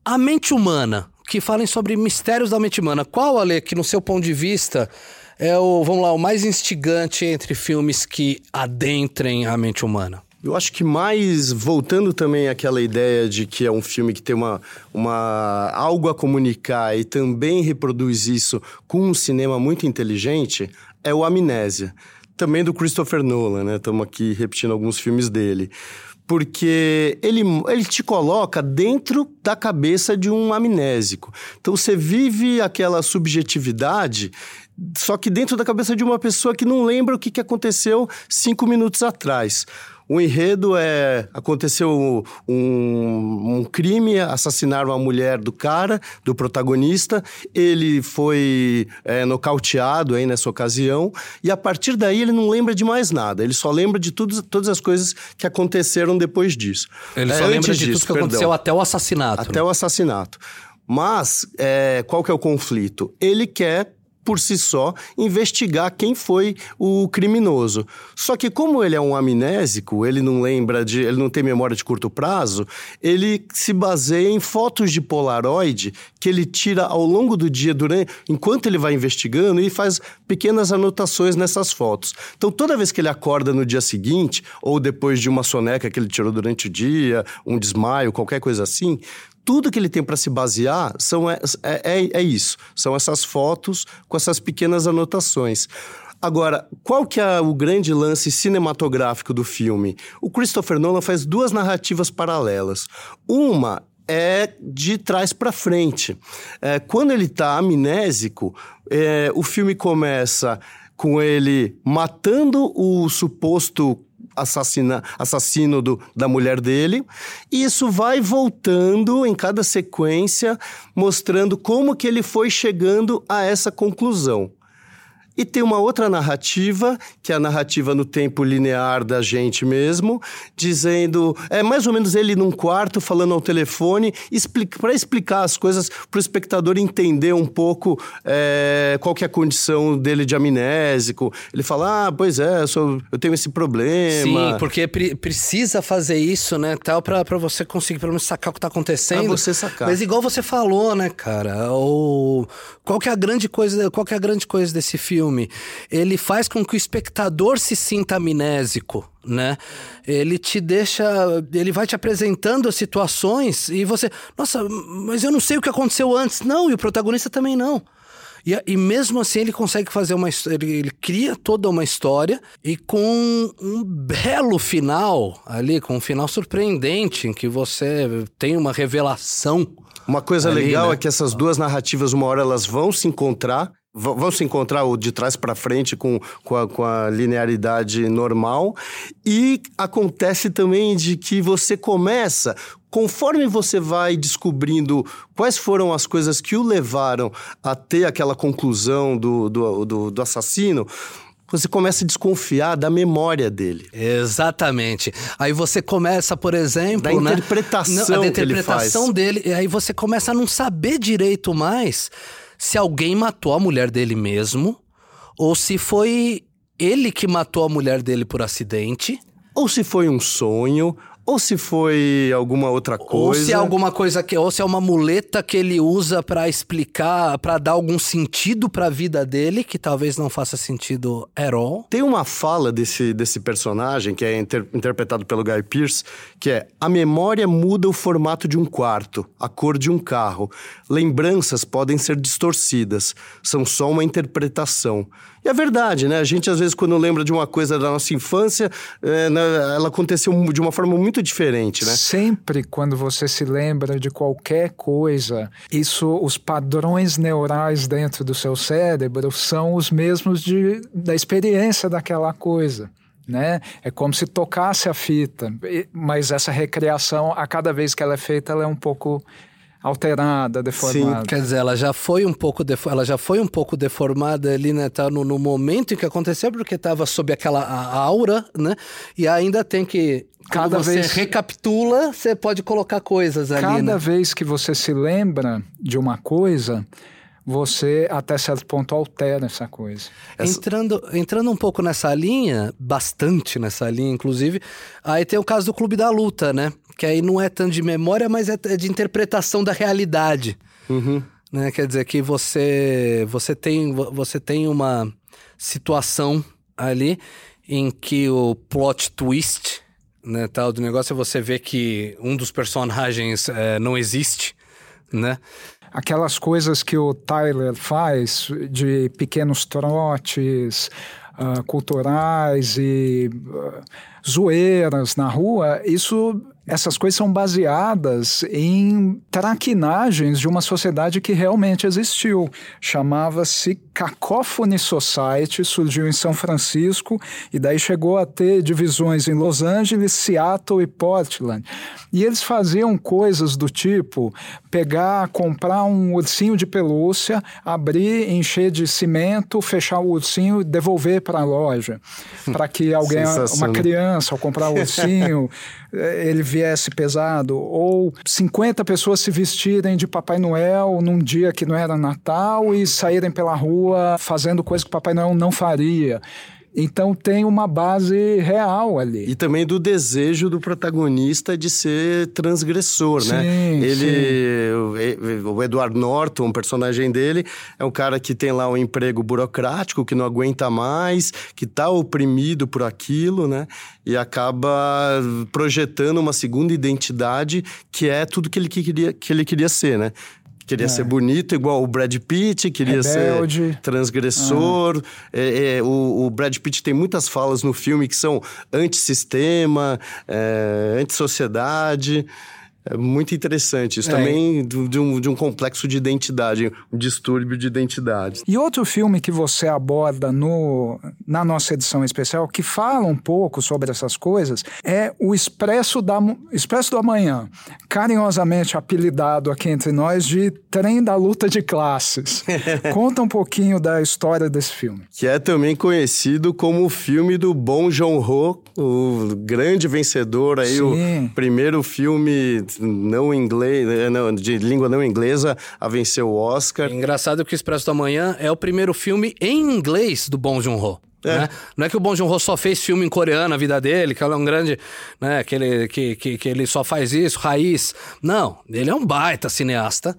a mente humana, que falem sobre mistérios da mente humana. Qual, Ale, que no seu ponto de vista é o, vamos lá, o mais instigante entre filmes que adentrem a mente humana? Eu acho que mais, voltando também àquela ideia de que é um filme que tem uma, uma algo a comunicar e também reproduz isso com um cinema muito inteligente, é o Amnésia. Também do Christopher Nolan, né? Estamos aqui repetindo alguns filmes dele porque ele, ele te coloca dentro da cabeça de um amnésico. Então você vive aquela subjetividade, só que dentro da cabeça de uma pessoa que não lembra o que, que aconteceu cinco minutos atrás. O enredo é: aconteceu um, um crime, assassinaram a mulher do cara, do protagonista. Ele foi é, nocauteado aí nessa ocasião. E a partir daí ele não lembra de mais nada. Ele só lembra de tudo, todas as coisas que aconteceram depois disso. Ele é, só lembra de disso, tudo que perdão. aconteceu até o assassinato. Até né? o assassinato. Mas é, qual que é o conflito? Ele quer por si só, investigar quem foi o criminoso. Só que como ele é um amnésico, ele não lembra de, ele não tem memória de curto prazo, ele se baseia em fotos de polaroid que ele tira ao longo do dia durante enquanto ele vai investigando e faz pequenas anotações nessas fotos. Então toda vez que ele acorda no dia seguinte ou depois de uma soneca que ele tirou durante o dia, um desmaio, qualquer coisa assim, tudo que ele tem para se basear são, é, é, é isso. São essas fotos com essas pequenas anotações. Agora, qual que é o grande lance cinematográfico do filme? O Christopher Nolan faz duas narrativas paralelas. Uma é de trás para frente. É, quando ele está amnésico, é, o filme começa com ele matando o suposto assassina, assassino do, da mulher dele. E isso vai voltando em cada sequência, mostrando como que ele foi chegando a essa conclusão. E tem uma outra narrativa, que é a narrativa no tempo linear da gente mesmo, dizendo. É mais ou menos ele num quarto falando ao telefone, explica, para explicar as coisas para o espectador entender um pouco é, qual que é a condição dele de amnésico. Ele fala: Ah, pois é, eu, sou, eu tenho esse problema. Sim, porque pre precisa fazer isso, né? Tal, para você conseguir pelo menos sacar o que está acontecendo. Pra você sacar. Mas igual você falou, né, cara? O... Qual que é a grande coisa, qual que é a grande coisa desse filme? Filme, ele faz com que o espectador se sinta amnésico, né? Ele te deixa, ele vai te apresentando as situações e você, nossa, mas eu não sei o que aconteceu antes. Não, e o protagonista também não. E, e mesmo assim ele consegue fazer uma ele, ele cria toda uma história e com um belo final ali, com um final surpreendente, em que você tem uma revelação. Uma coisa ali, legal né? é que essas duas narrativas, uma hora elas vão se encontrar vão se encontrar o de trás para frente com, com a, com, a, linearidade normal. E acontece também de que você começa, conforme você vai descobrindo quais foram as coisas que o levaram a ter aquela conclusão do, do, do, do assassino, você começa a desconfiar da memória dele. Exatamente. Aí você começa, por exemplo, da né? interpretação, da interpretação dele, e aí você começa a não saber direito mais se alguém matou a mulher dele mesmo ou se foi ele que matou a mulher dele por acidente. Ou se foi um sonho, ou se foi alguma outra coisa. Ou se é alguma coisa que. Ou se é uma muleta que ele usa para explicar, para dar algum sentido para a vida dele, que talvez não faça sentido at all. Tem uma fala desse, desse personagem, que é inter, interpretado pelo Guy Pearce, que é: a memória muda o formato de um quarto, a cor de um carro. Lembranças podem ser distorcidas, são só uma interpretação. E é verdade, né? A gente, às vezes, quando lembra de uma coisa da nossa infância, é, né, ela aconteceu de uma forma muito diferente, né? Sempre quando você se lembra de qualquer coisa, isso, os padrões neurais dentro do seu cérebro são os mesmos de, da experiência daquela coisa. Né? É como se tocasse a fita, mas essa recriação, a cada vez que ela é feita, ela é um pouco alterada, deformada. Sim, quer dizer, ela já foi um pouco ela já foi um pouco deformada ali, né, tá no, no momento em que aconteceu porque estava sob aquela aura, né? E ainda tem que cada você vez recapitula, você pode colocar coisas ali, Cada né? vez que você se lembra de uma coisa, você até certo ponto altera essa coisa. Entrando, entrando um pouco nessa linha, bastante nessa linha, inclusive, aí tem o caso do Clube da Luta, né? Que aí não é tanto de memória, mas é, é de interpretação da realidade. Uhum. Né? Quer dizer que você, você, tem, você tem uma situação ali em que o plot twist né, tal do negócio é você vê que um dos personagens é, não existe, né? aquelas coisas que o Tyler faz de pequenos trotes uh, culturais e uh, zoeiras na rua, isso essas coisas são baseadas em traquinagens de uma sociedade que realmente existiu. Chamava-se Cacophony Society, surgiu em São Francisco e daí chegou a ter divisões em Los Angeles, Seattle e Portland. E eles faziam coisas do tipo pegar, comprar um ursinho de pelúcia, abrir, encher de cimento, fechar o ursinho e devolver para a loja. Para que alguém, uma criança, ao comprar o ursinho, [laughs] ele viesse pesado, ou 50 pessoas se vestirem de Papai Noel num dia que não era Natal e saírem pela rua fazendo coisas que Papai Noel não faria. Então tem uma base real ali. E também do desejo do protagonista de ser transgressor, né? sim, né? Ele, o, o Edward Norton, o personagem dele, é um cara que tem lá um emprego burocrático, que não aguenta mais, que está oprimido por aquilo, né? E acaba projetando uma segunda identidade que é tudo que ele queria, que ele queria ser, né? Queria é. ser bonito, igual o Brad Pitt, queria Rebelde. ser transgressor. É, é, o, o, Brad Pitt tem muitas falas no filme que são antissistema, é, antissociedade. É muito interessante. Isso é. também de um, de um complexo de identidade, um distúrbio de identidade. E outro filme que você aborda no, na nossa edição especial, que fala um pouco sobre essas coisas, é o Expresso, da, Expresso do Amanhã, carinhosamente apelidado aqui entre nós de Trem da Luta de Classes. [laughs] Conta um pouquinho da história desse filme. Que é também conhecido como o filme do Bom Joon-ho, o grande vencedor aí, Sim. o primeiro filme não inglês, eh, não, de língua não inglesa a vencer o Oscar. É engraçado que o Expresso da Manhã é o primeiro filme em inglês do Bong Joon-ho. É. Né? Não é que o Bong Joon-ho só fez filme em coreano na vida dele, que ele é um grande, né, que ele, que, que, que ele só faz isso, raiz. Não, ele é um baita cineasta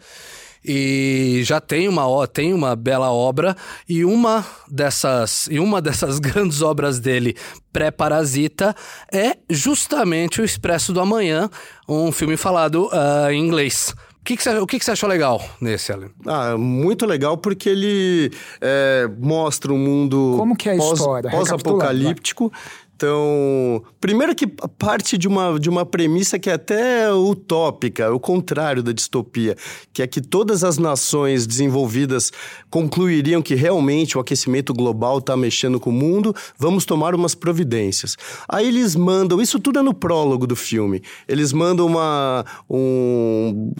e já tem uma tem uma bela obra e uma dessas e uma dessas [laughs] grandes obras dele pré-parasita é justamente o Expresso do Amanhã, um filme falado uh, em inglês. O que, que, você, o que, que você achou legal nesse, Alan? Ah, muito legal porque ele é, mostra um mundo Como que é a pós, história? pós-apocalíptico então, primeiro que parte de uma, de uma premissa que é até utópica, o contrário da distopia, que é que todas as nações desenvolvidas concluiriam que realmente o aquecimento global está mexendo com o mundo, vamos tomar umas providências. Aí eles mandam, isso tudo é no prólogo do filme, eles mandam uma, um,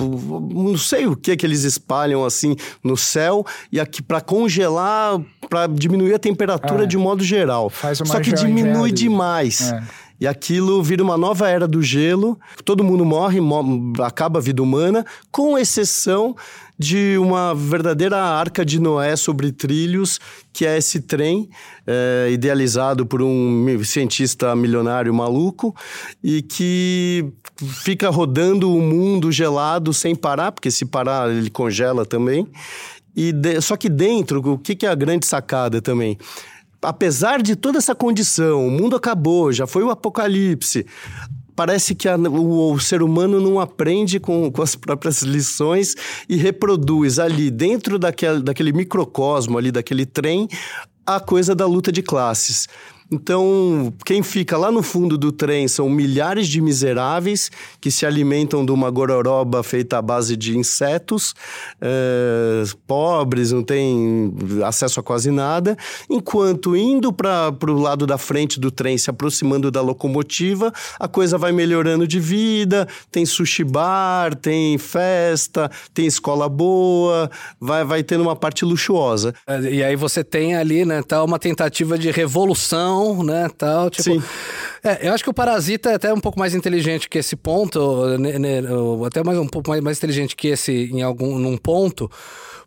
não sei o que que eles espalham assim no céu, e aqui para congelar, para diminuir a temperatura é. de modo geral. Só que diminui de demais. É. E aquilo vira uma nova era do gelo, todo mundo morre, acaba a vida humana, com exceção de uma verdadeira arca de Noé sobre trilhos, que é esse trem é, idealizado por um cientista milionário maluco e que fica rodando o mundo gelado sem parar, porque se parar ele congela também. E de, só que dentro, o que, que é a grande sacada também? Apesar de toda essa condição, o mundo acabou, já foi o apocalipse, parece que a, o, o, ser humano não aprende com, com, as próprias lições e reproduz ali, dentro daquele, daquele microcosmo ali, daquele trem, a coisa da luta de classes. Então, quem fica lá no fundo do trem são milhares de miseráveis que se alimentam de uma gororoba feita à base de insetos, é, pobres, não têm acesso a quase nada, enquanto indo para o lado da frente do trem, se aproximando da locomotiva, a coisa vai melhorando de vida, tem sushi bar, tem festa, tem escola boa, vai, vai tendo uma parte luxuosa. E aí você tem ali, né, tá uma tentativa de revolução né, tal, tipo... Sim. É, eu acho que o Parasita é até um pouco mais inteligente que esse ponto, né, né, até mais, um pouco mais, mais inteligente que esse em algum num ponto,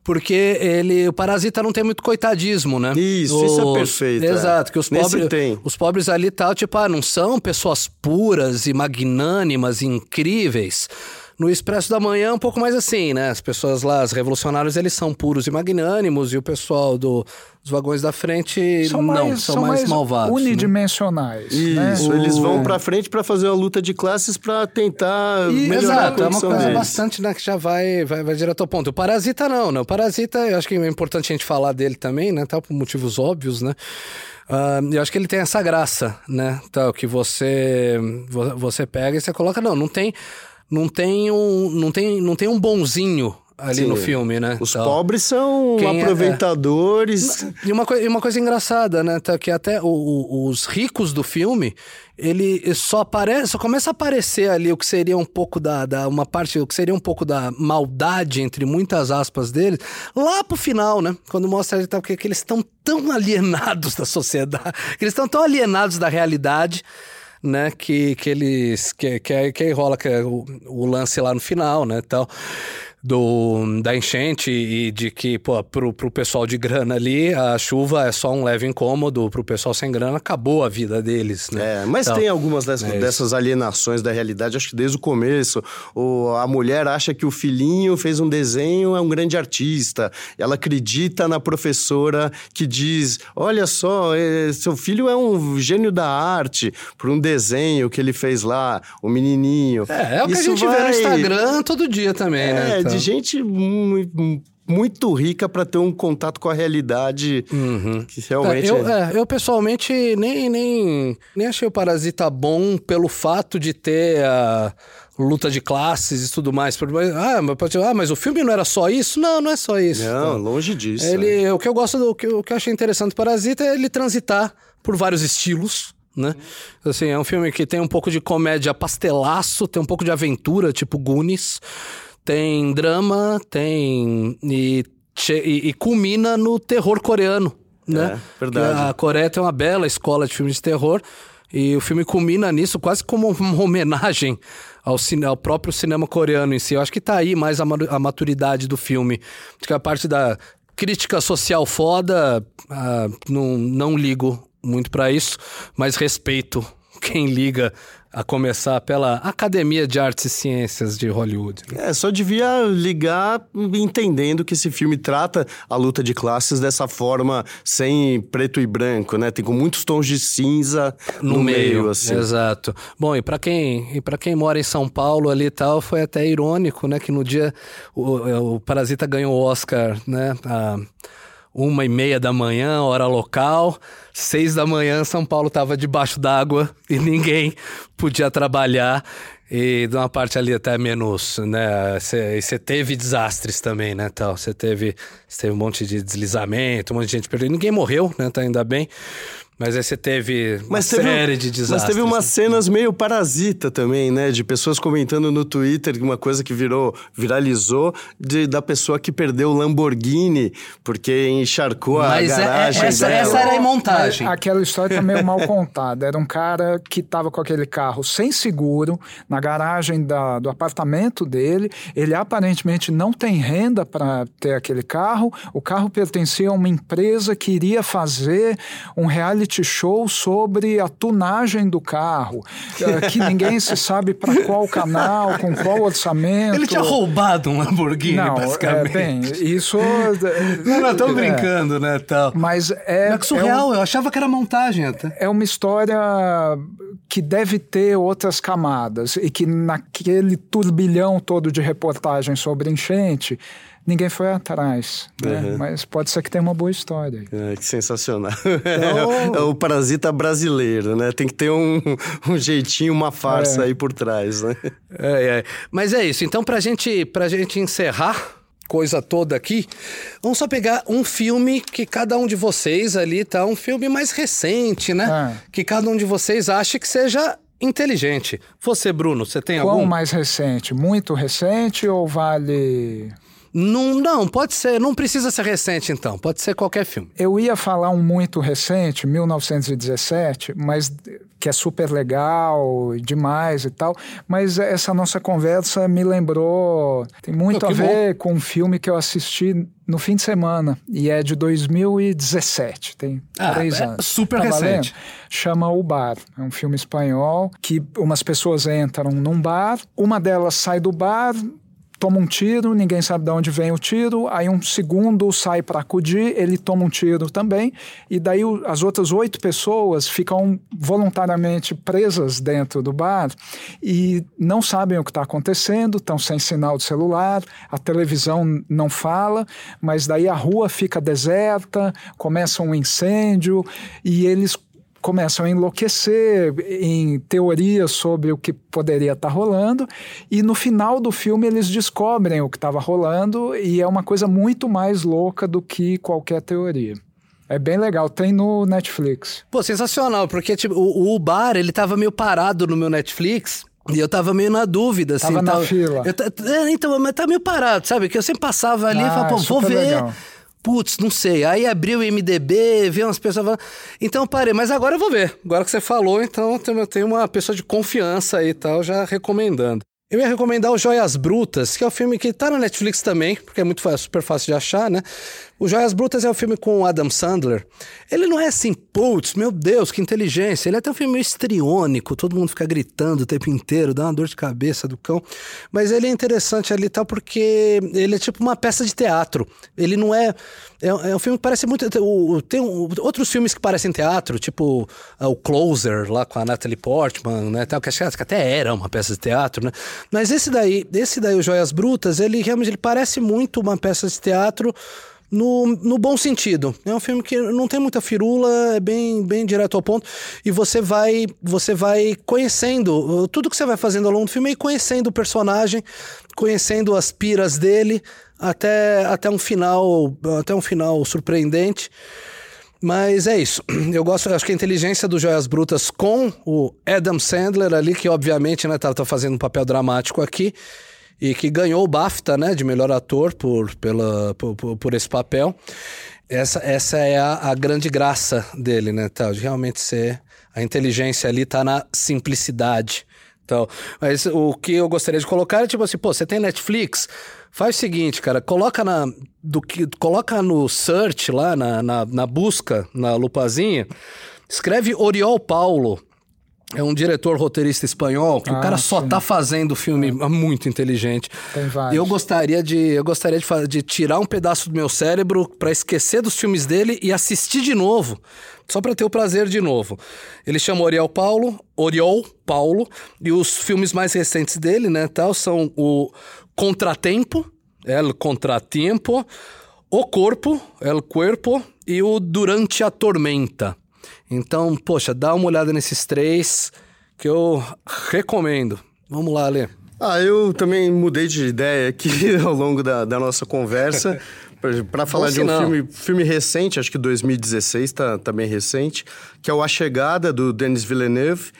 porque ele, o Parasita não tem muito coitadismo, né? Isso, os, isso é perfeito. É. Exato, é. que os pobres, os pobres ali tal, tipo, ah, não são pessoas puras e magnânimas, e incríveis. No Expresso da Manhã, é um pouco mais assim, né? As pessoas lá, os revolucionários, eles são puros e magnânimos, e o pessoal do, dos vagões da frente são não, mais, são, são mais, mais malvados. Né? Unidimensionais. Né? Isso, eles vão pra frente para fazer a luta de classes para tentar e, melhorar exato, a condição é uma coisa deles. bastante, né, que já vai, vai, vai direto ao ponto. O Parasita não, né? O Parasita, eu acho que é importante a gente falar dele também, né? Tá, por motivos óbvios, né? Uh, eu acho que ele tem essa graça, né? Então, que você, você pega e você coloca, não, não tem não tem um, não tem, não tem um bonzinho ali Sim. no filme, né? Os então, pobres são é- aproveitadores. É... E uma, e uma coisa engraçada, né? Tá, que até o, o, os ricos do filme, ele só aparece, só começa a aparecer ali o que seria um pouco da, da uma parte, o que seria um pouco da maldade entre muitas aspas deles, lá pro final, né? Quando mostra tá, que, que eles estão tão [laughs] alienados da sociedade, que eles estão tão alienados da realidade né, que, que eles que, que, que rola que é o, o lance lá no final, né, tal do, da enchente e de que, pô, pro, pro pessoal de grana ali, a chuva é só um leve incômodo, pro pessoal sem grana acabou a vida deles, né? É, mas então, tem algumas dessas, é dessas, alienações da realidade, acho que desde o começo. O, a mulher acha que o filhinho fez um desenho, é um grande artista. Ela acredita na professora que diz: olha só, é, seu filho é um gênio da arte, por um desenho que ele fez lá, o menininho. É, é o que Isso a gente vai... vê no Instagram todo dia também, é, né? Então de gente muito rica para ter um contato com a realidade uhum. que realmente é, eu, é... eu pessoalmente nem, nem, nem achei o Parasita bom pelo fato de ter a luta de classes e tudo mais. Ah, mas, ah, mas o filme não era só isso? Não, não é só isso. Não, longe disso. Ele, é. O que eu gosto, do, o que, o que eu achei interessante do Parasita é ele transitar por vários estilos né? Assim, é um filme que tem um pouco de comédia pastelaço, tem um pouco de aventura, tipo Goonies. Tem drama, tem. E, e, e culmina no terror coreano, né? É, verdade. a Coreia tem uma bela escola de filmes de terror. E o filme culmina nisso quase como [laughs] uma homenagem ao, cine, ao próprio cinema coreano em si. Eu acho que tá aí mais a, a maturidade do filme. Acho que a parte da crítica social foda, uh, não, não ligo muito para isso, mas respeito quem liga a começar pela Academia de Artes e Ciências de Hollywood. É, só devia ligar entendendo que esse filme trata a luta de classes dessa forma sem preto e branco, né? Tem com muitos tons de cinza no, no meio, meio, assim. Exato. Bom, e para quem, e para quem mora em São Paulo ali e tal, foi até irônico, né, que no dia o, o Parasita ganhou o Oscar, né, a, uma e meia da manhã, hora local. Seis da manhã, São Paulo estava debaixo d'água e ninguém podia trabalhar. E de uma parte ali até menos, né? Você teve desastres também, né? Você teve, teve um monte de deslizamento, um monte de gente perdeu. Ninguém morreu, né? Tá ainda bem. Mas aí você teve uma Mas teve, série de desastres. mas teve umas né? cenas meio parasita também, né? De pessoas comentando no Twitter uma coisa que virou, viralizou, de, da pessoa que perdeu o Lamborghini porque encharcou Mas a é- é- garagem essa- dela. essa era a montagem. Aquela história tá meio mal [laughs] contada. Era um cara que estava com aquele carro sem seguro na garagem da- do apartamento dele. Ele aparentemente não tem renda para ter aquele carro. O carro pertencia a uma empresa que iria fazer um reality show sobre a tunagem do carro, eh, que ninguém se sabe para qual canal, com qual orçamento. Ele tinha roubado um Lamborghini, Não, é, basicamente. bem, isso. Não, não, tô É. brincando, né, tal. Mas é. É que surreal, eu achava que era montagem até. é uma história que deve ter outras camadas e que naquele turbilhão todo de reportagens sobre enchente, ninguém foi atrás. né? Mas pode ser que tenha uma boa história. aí. É, que sensacional. [laughs] É o parasita brasileiro, né? Tem que ter um, um jeitinho, uma farsa É. aí por trás, né? É, é. Mas é isso. Então, pra gente, pra gente encerrar coisa toda aqui, vamos só pegar um filme que cada um de vocês ali tá um filme mais recente, né? Ah. Que cada um de vocês acha que seja inteligente. Você, Bruno, você tem Qual algum? mais recente? Muito recente ou vale. Não, não, pode ser, não precisa ser recente então, pode ser qualquer filme. Eu ia falar um muito recente, 1917, mas que é super legal e demais e tal, mas essa nossa conversa me lembrou, tem muito Pô, a ver com um filme que eu assisti no fim de semana e é de 2017, tem Ah, três é anos. super Tá valendo? recente. Chama O Bar, é um filme espanhol que umas pessoas entram num bar, uma delas sai do bar, toma um tiro, ninguém sabe de onde vem o tiro, aí um segundo sai para acudir, ele toma um tiro também, e daí as outras oito pessoas ficam voluntariamente presas dentro do bar e não sabem o que está acontecendo, estão sem sinal de celular, a televisão não fala, mas daí a rua fica deserta, começa um incêndio e eles começam a enlouquecer em teorias sobre o que poderia estar rolando e no final do filme eles descobrem o que estava rolando e é uma coisa muito mais louca do que qualquer teoria. É bem legal, tem no Netflix. Pô, sensacional, porque tipo, o, o bar, ele tava meio parado no meu Netflix. E eu tava meio na dúvida, assim. Tava na fila. Eu é, então, mas tá meio parado, sabe? Que eu sempre passava ali e Ah, falava, pô, vou ver. legal. Putz, não sei. Aí abri o MDB, vi umas pessoas falando. Então parei, mas agora eu vou ver. Agora que você falou, então eu tenho uma pessoa de confiança aí e tal, já recomendando. Eu ia recomendar o Joias Brutas, que é um filme que tá na Netflix também, porque é muito super fácil de achar, né? O Joias Brutas é um filme com o Adam Sandler. Ele não é assim, putz, meu Deus, que inteligência. Ele é até um filme meio estriônico, todo mundo fica gritando o tempo inteiro, dá uma dor de cabeça do cão. Mas ele é interessante ali e tal, porque ele é tipo uma peça de teatro. Ele não é. É, é um filme que parece muito. o- Tem um- outros filmes que parecem teatro, tipo ah, o Closer, lá com a Natalie Portman, né? Tal, que acho que até era uma peça de teatro, né? Mas esse daí, esse daí, o Joias Brutas, ele realmente ele parece muito uma peça de teatro. No, no bom sentido. É um filme que não tem muita firula, é bem, bem direto ao ponto. E você vai você vai conhecendo. Tudo que você vai fazendo ao longo do filme é ir conhecendo o personagem, conhecendo as piras dele, até, até um final. Até um final surpreendente. Mas é isso. [clears throat] Eu gosto, acho que a inteligência do Joias Brutas com o Adam Sandler ali, que obviamente né, tá, tá fazendo um papel dramático aqui, e que ganhou o BAFTA, né, de melhor ator por, pela, por, por- esse papel. Essa, essa é a, a grande graça dele, né, tal, de realmente ser. A inteligência ali tá na simplicidade. Então, mas o que eu gostaria de colocar é tipo assim, pô, você tem Netflix? Faz o seguinte, cara, coloca na do que coloca no search lá na, na, na busca, na lupazinha, escreve Oriol Paulo. É um diretor roteirista espanhol, que o Ah, cara só sim. tá fazendo filme muito inteligente. Tem vários. Eu gostaria de, eu gostaria de, de tirar um pedaço do meu cérebro pra esquecer dos filmes dele e assistir de novo, só pra ter o prazer de novo. Ele chama Oriol Paulo, Oriol Paulo, e os filmes mais recentes dele, né, tal, são o Contratempo, El Contratempo, O Corpo, El Cuerpo e o Durante a Tormenta. Então, poxa, dá uma olhada nesses três que eu recomendo. Vamos lá, Lê. Ah, eu também mudei de ideia aqui [laughs] ao longo da, da nossa conversa, [laughs] Para falar de um filme, filme recente, acho que 2016, tá, tá bem recente, que é o A Chegada, do Denis Villeneuve,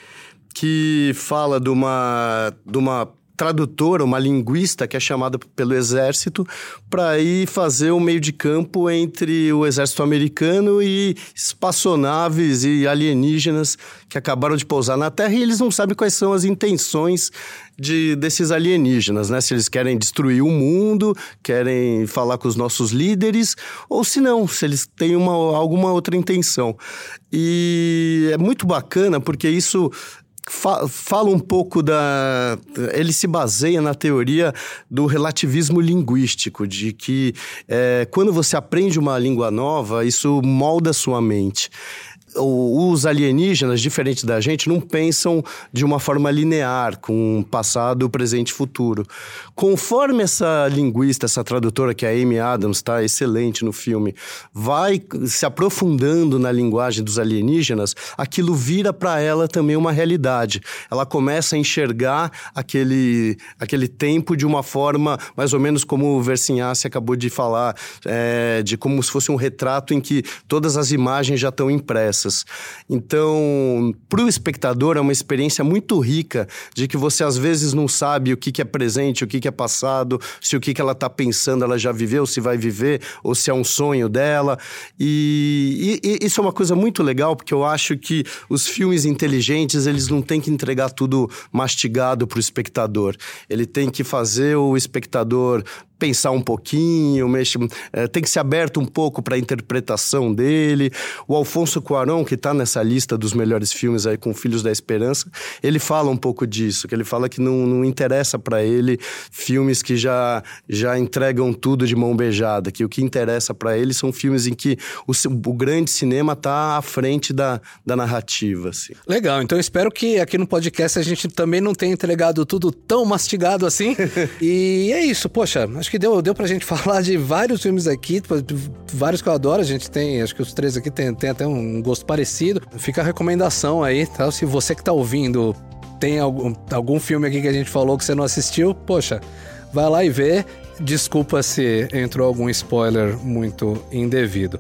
que fala de uma, de uma tradutora, uma linguista que é chamada pelo exército para ir fazer o meio de campo entre o exército americano e espaçonaves e alienígenas que acabaram de pousar na Terra e eles não sabem quais são as intenções de, desses alienígenas, né? Se eles querem destruir o mundo, querem falar com os nossos líderes, ou se não, se eles têm uma, alguma outra intenção. E é muito bacana porque isso fala um pouco da. Ele se baseia na teoria do relativismo linguístico, de que é, quando você aprende uma língua nova, isso molda sua mente os alienígenas, diferente da gente, não pensam de uma forma linear, com passado, presente e futuro. Conforme essa linguista, essa tradutora, que é a Amy Adams, está excelente no filme, vai se aprofundando na linguagem dos alienígenas, aquilo vira para ela também uma realidade. Ela começa a enxergar aquele, aquele tempo de uma forma, mais ou menos como o Versinhasse acabou de falar, é, de como se fosse um retrato em que todas as imagens já estão impressas. Então, para o espectador é uma experiência muito rica de que você às vezes não sabe o que, que é presente, o que, que é passado, se o que, que ela está pensando ela já viveu, se vai viver, ou se é um sonho dela. E, e, e isso é uma coisa muito legal, porque eu acho que os filmes inteligentes, eles não têm que entregar tudo mastigado para o espectador. Ele tem que fazer o espectador pensar um pouquinho, mexe, é, tem que ser aberto um pouco para a interpretação dele. O Alfonso Cuarón, que está nessa lista dos melhores filmes aí com Filhos da Esperança, ele fala um pouco disso, que ele fala que não, não interessa para ele filmes que já, já entregam tudo de mão beijada, que o que interessa para ele são filmes em que o, o grande cinema está à frente da, da narrativa. Assim. Legal, então espero que aqui no podcast a gente também não tenha entregado tudo tão mastigado assim. [laughs] e é isso, poxa, acho acho que deu, deu pra gente [laughs] falar de vários filmes aqui, tipo, vários que eu adoro. A gente tem, acho que os três aqui tem, tem até um gosto parecido. Fica a recomendação aí, tá? Se você que tá ouvindo tem algum, algum filme aqui que a gente falou que você não assistiu, poxa, vai lá e vê. Desculpa se entrou algum spoiler muito indevido.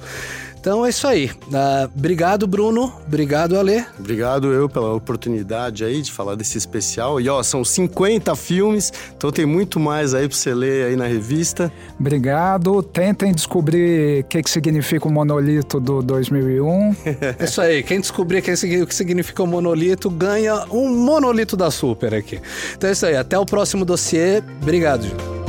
Então é isso aí. Uh, obrigado, Bruno. Obrigado, Ale. Obrigado eu pela oportunidade aí de falar desse especial. E ó, são 50 filmes, então tem muito mais aí pra você ler aí na revista. Obrigado. Tentem descobrir o que, que significa o monolito do 2001. é isso aí. Quem descobrir o que significa o monolito ganha um monolito da Super aqui. Então é isso aí. Até o próximo dossiê. Obrigado, Ju.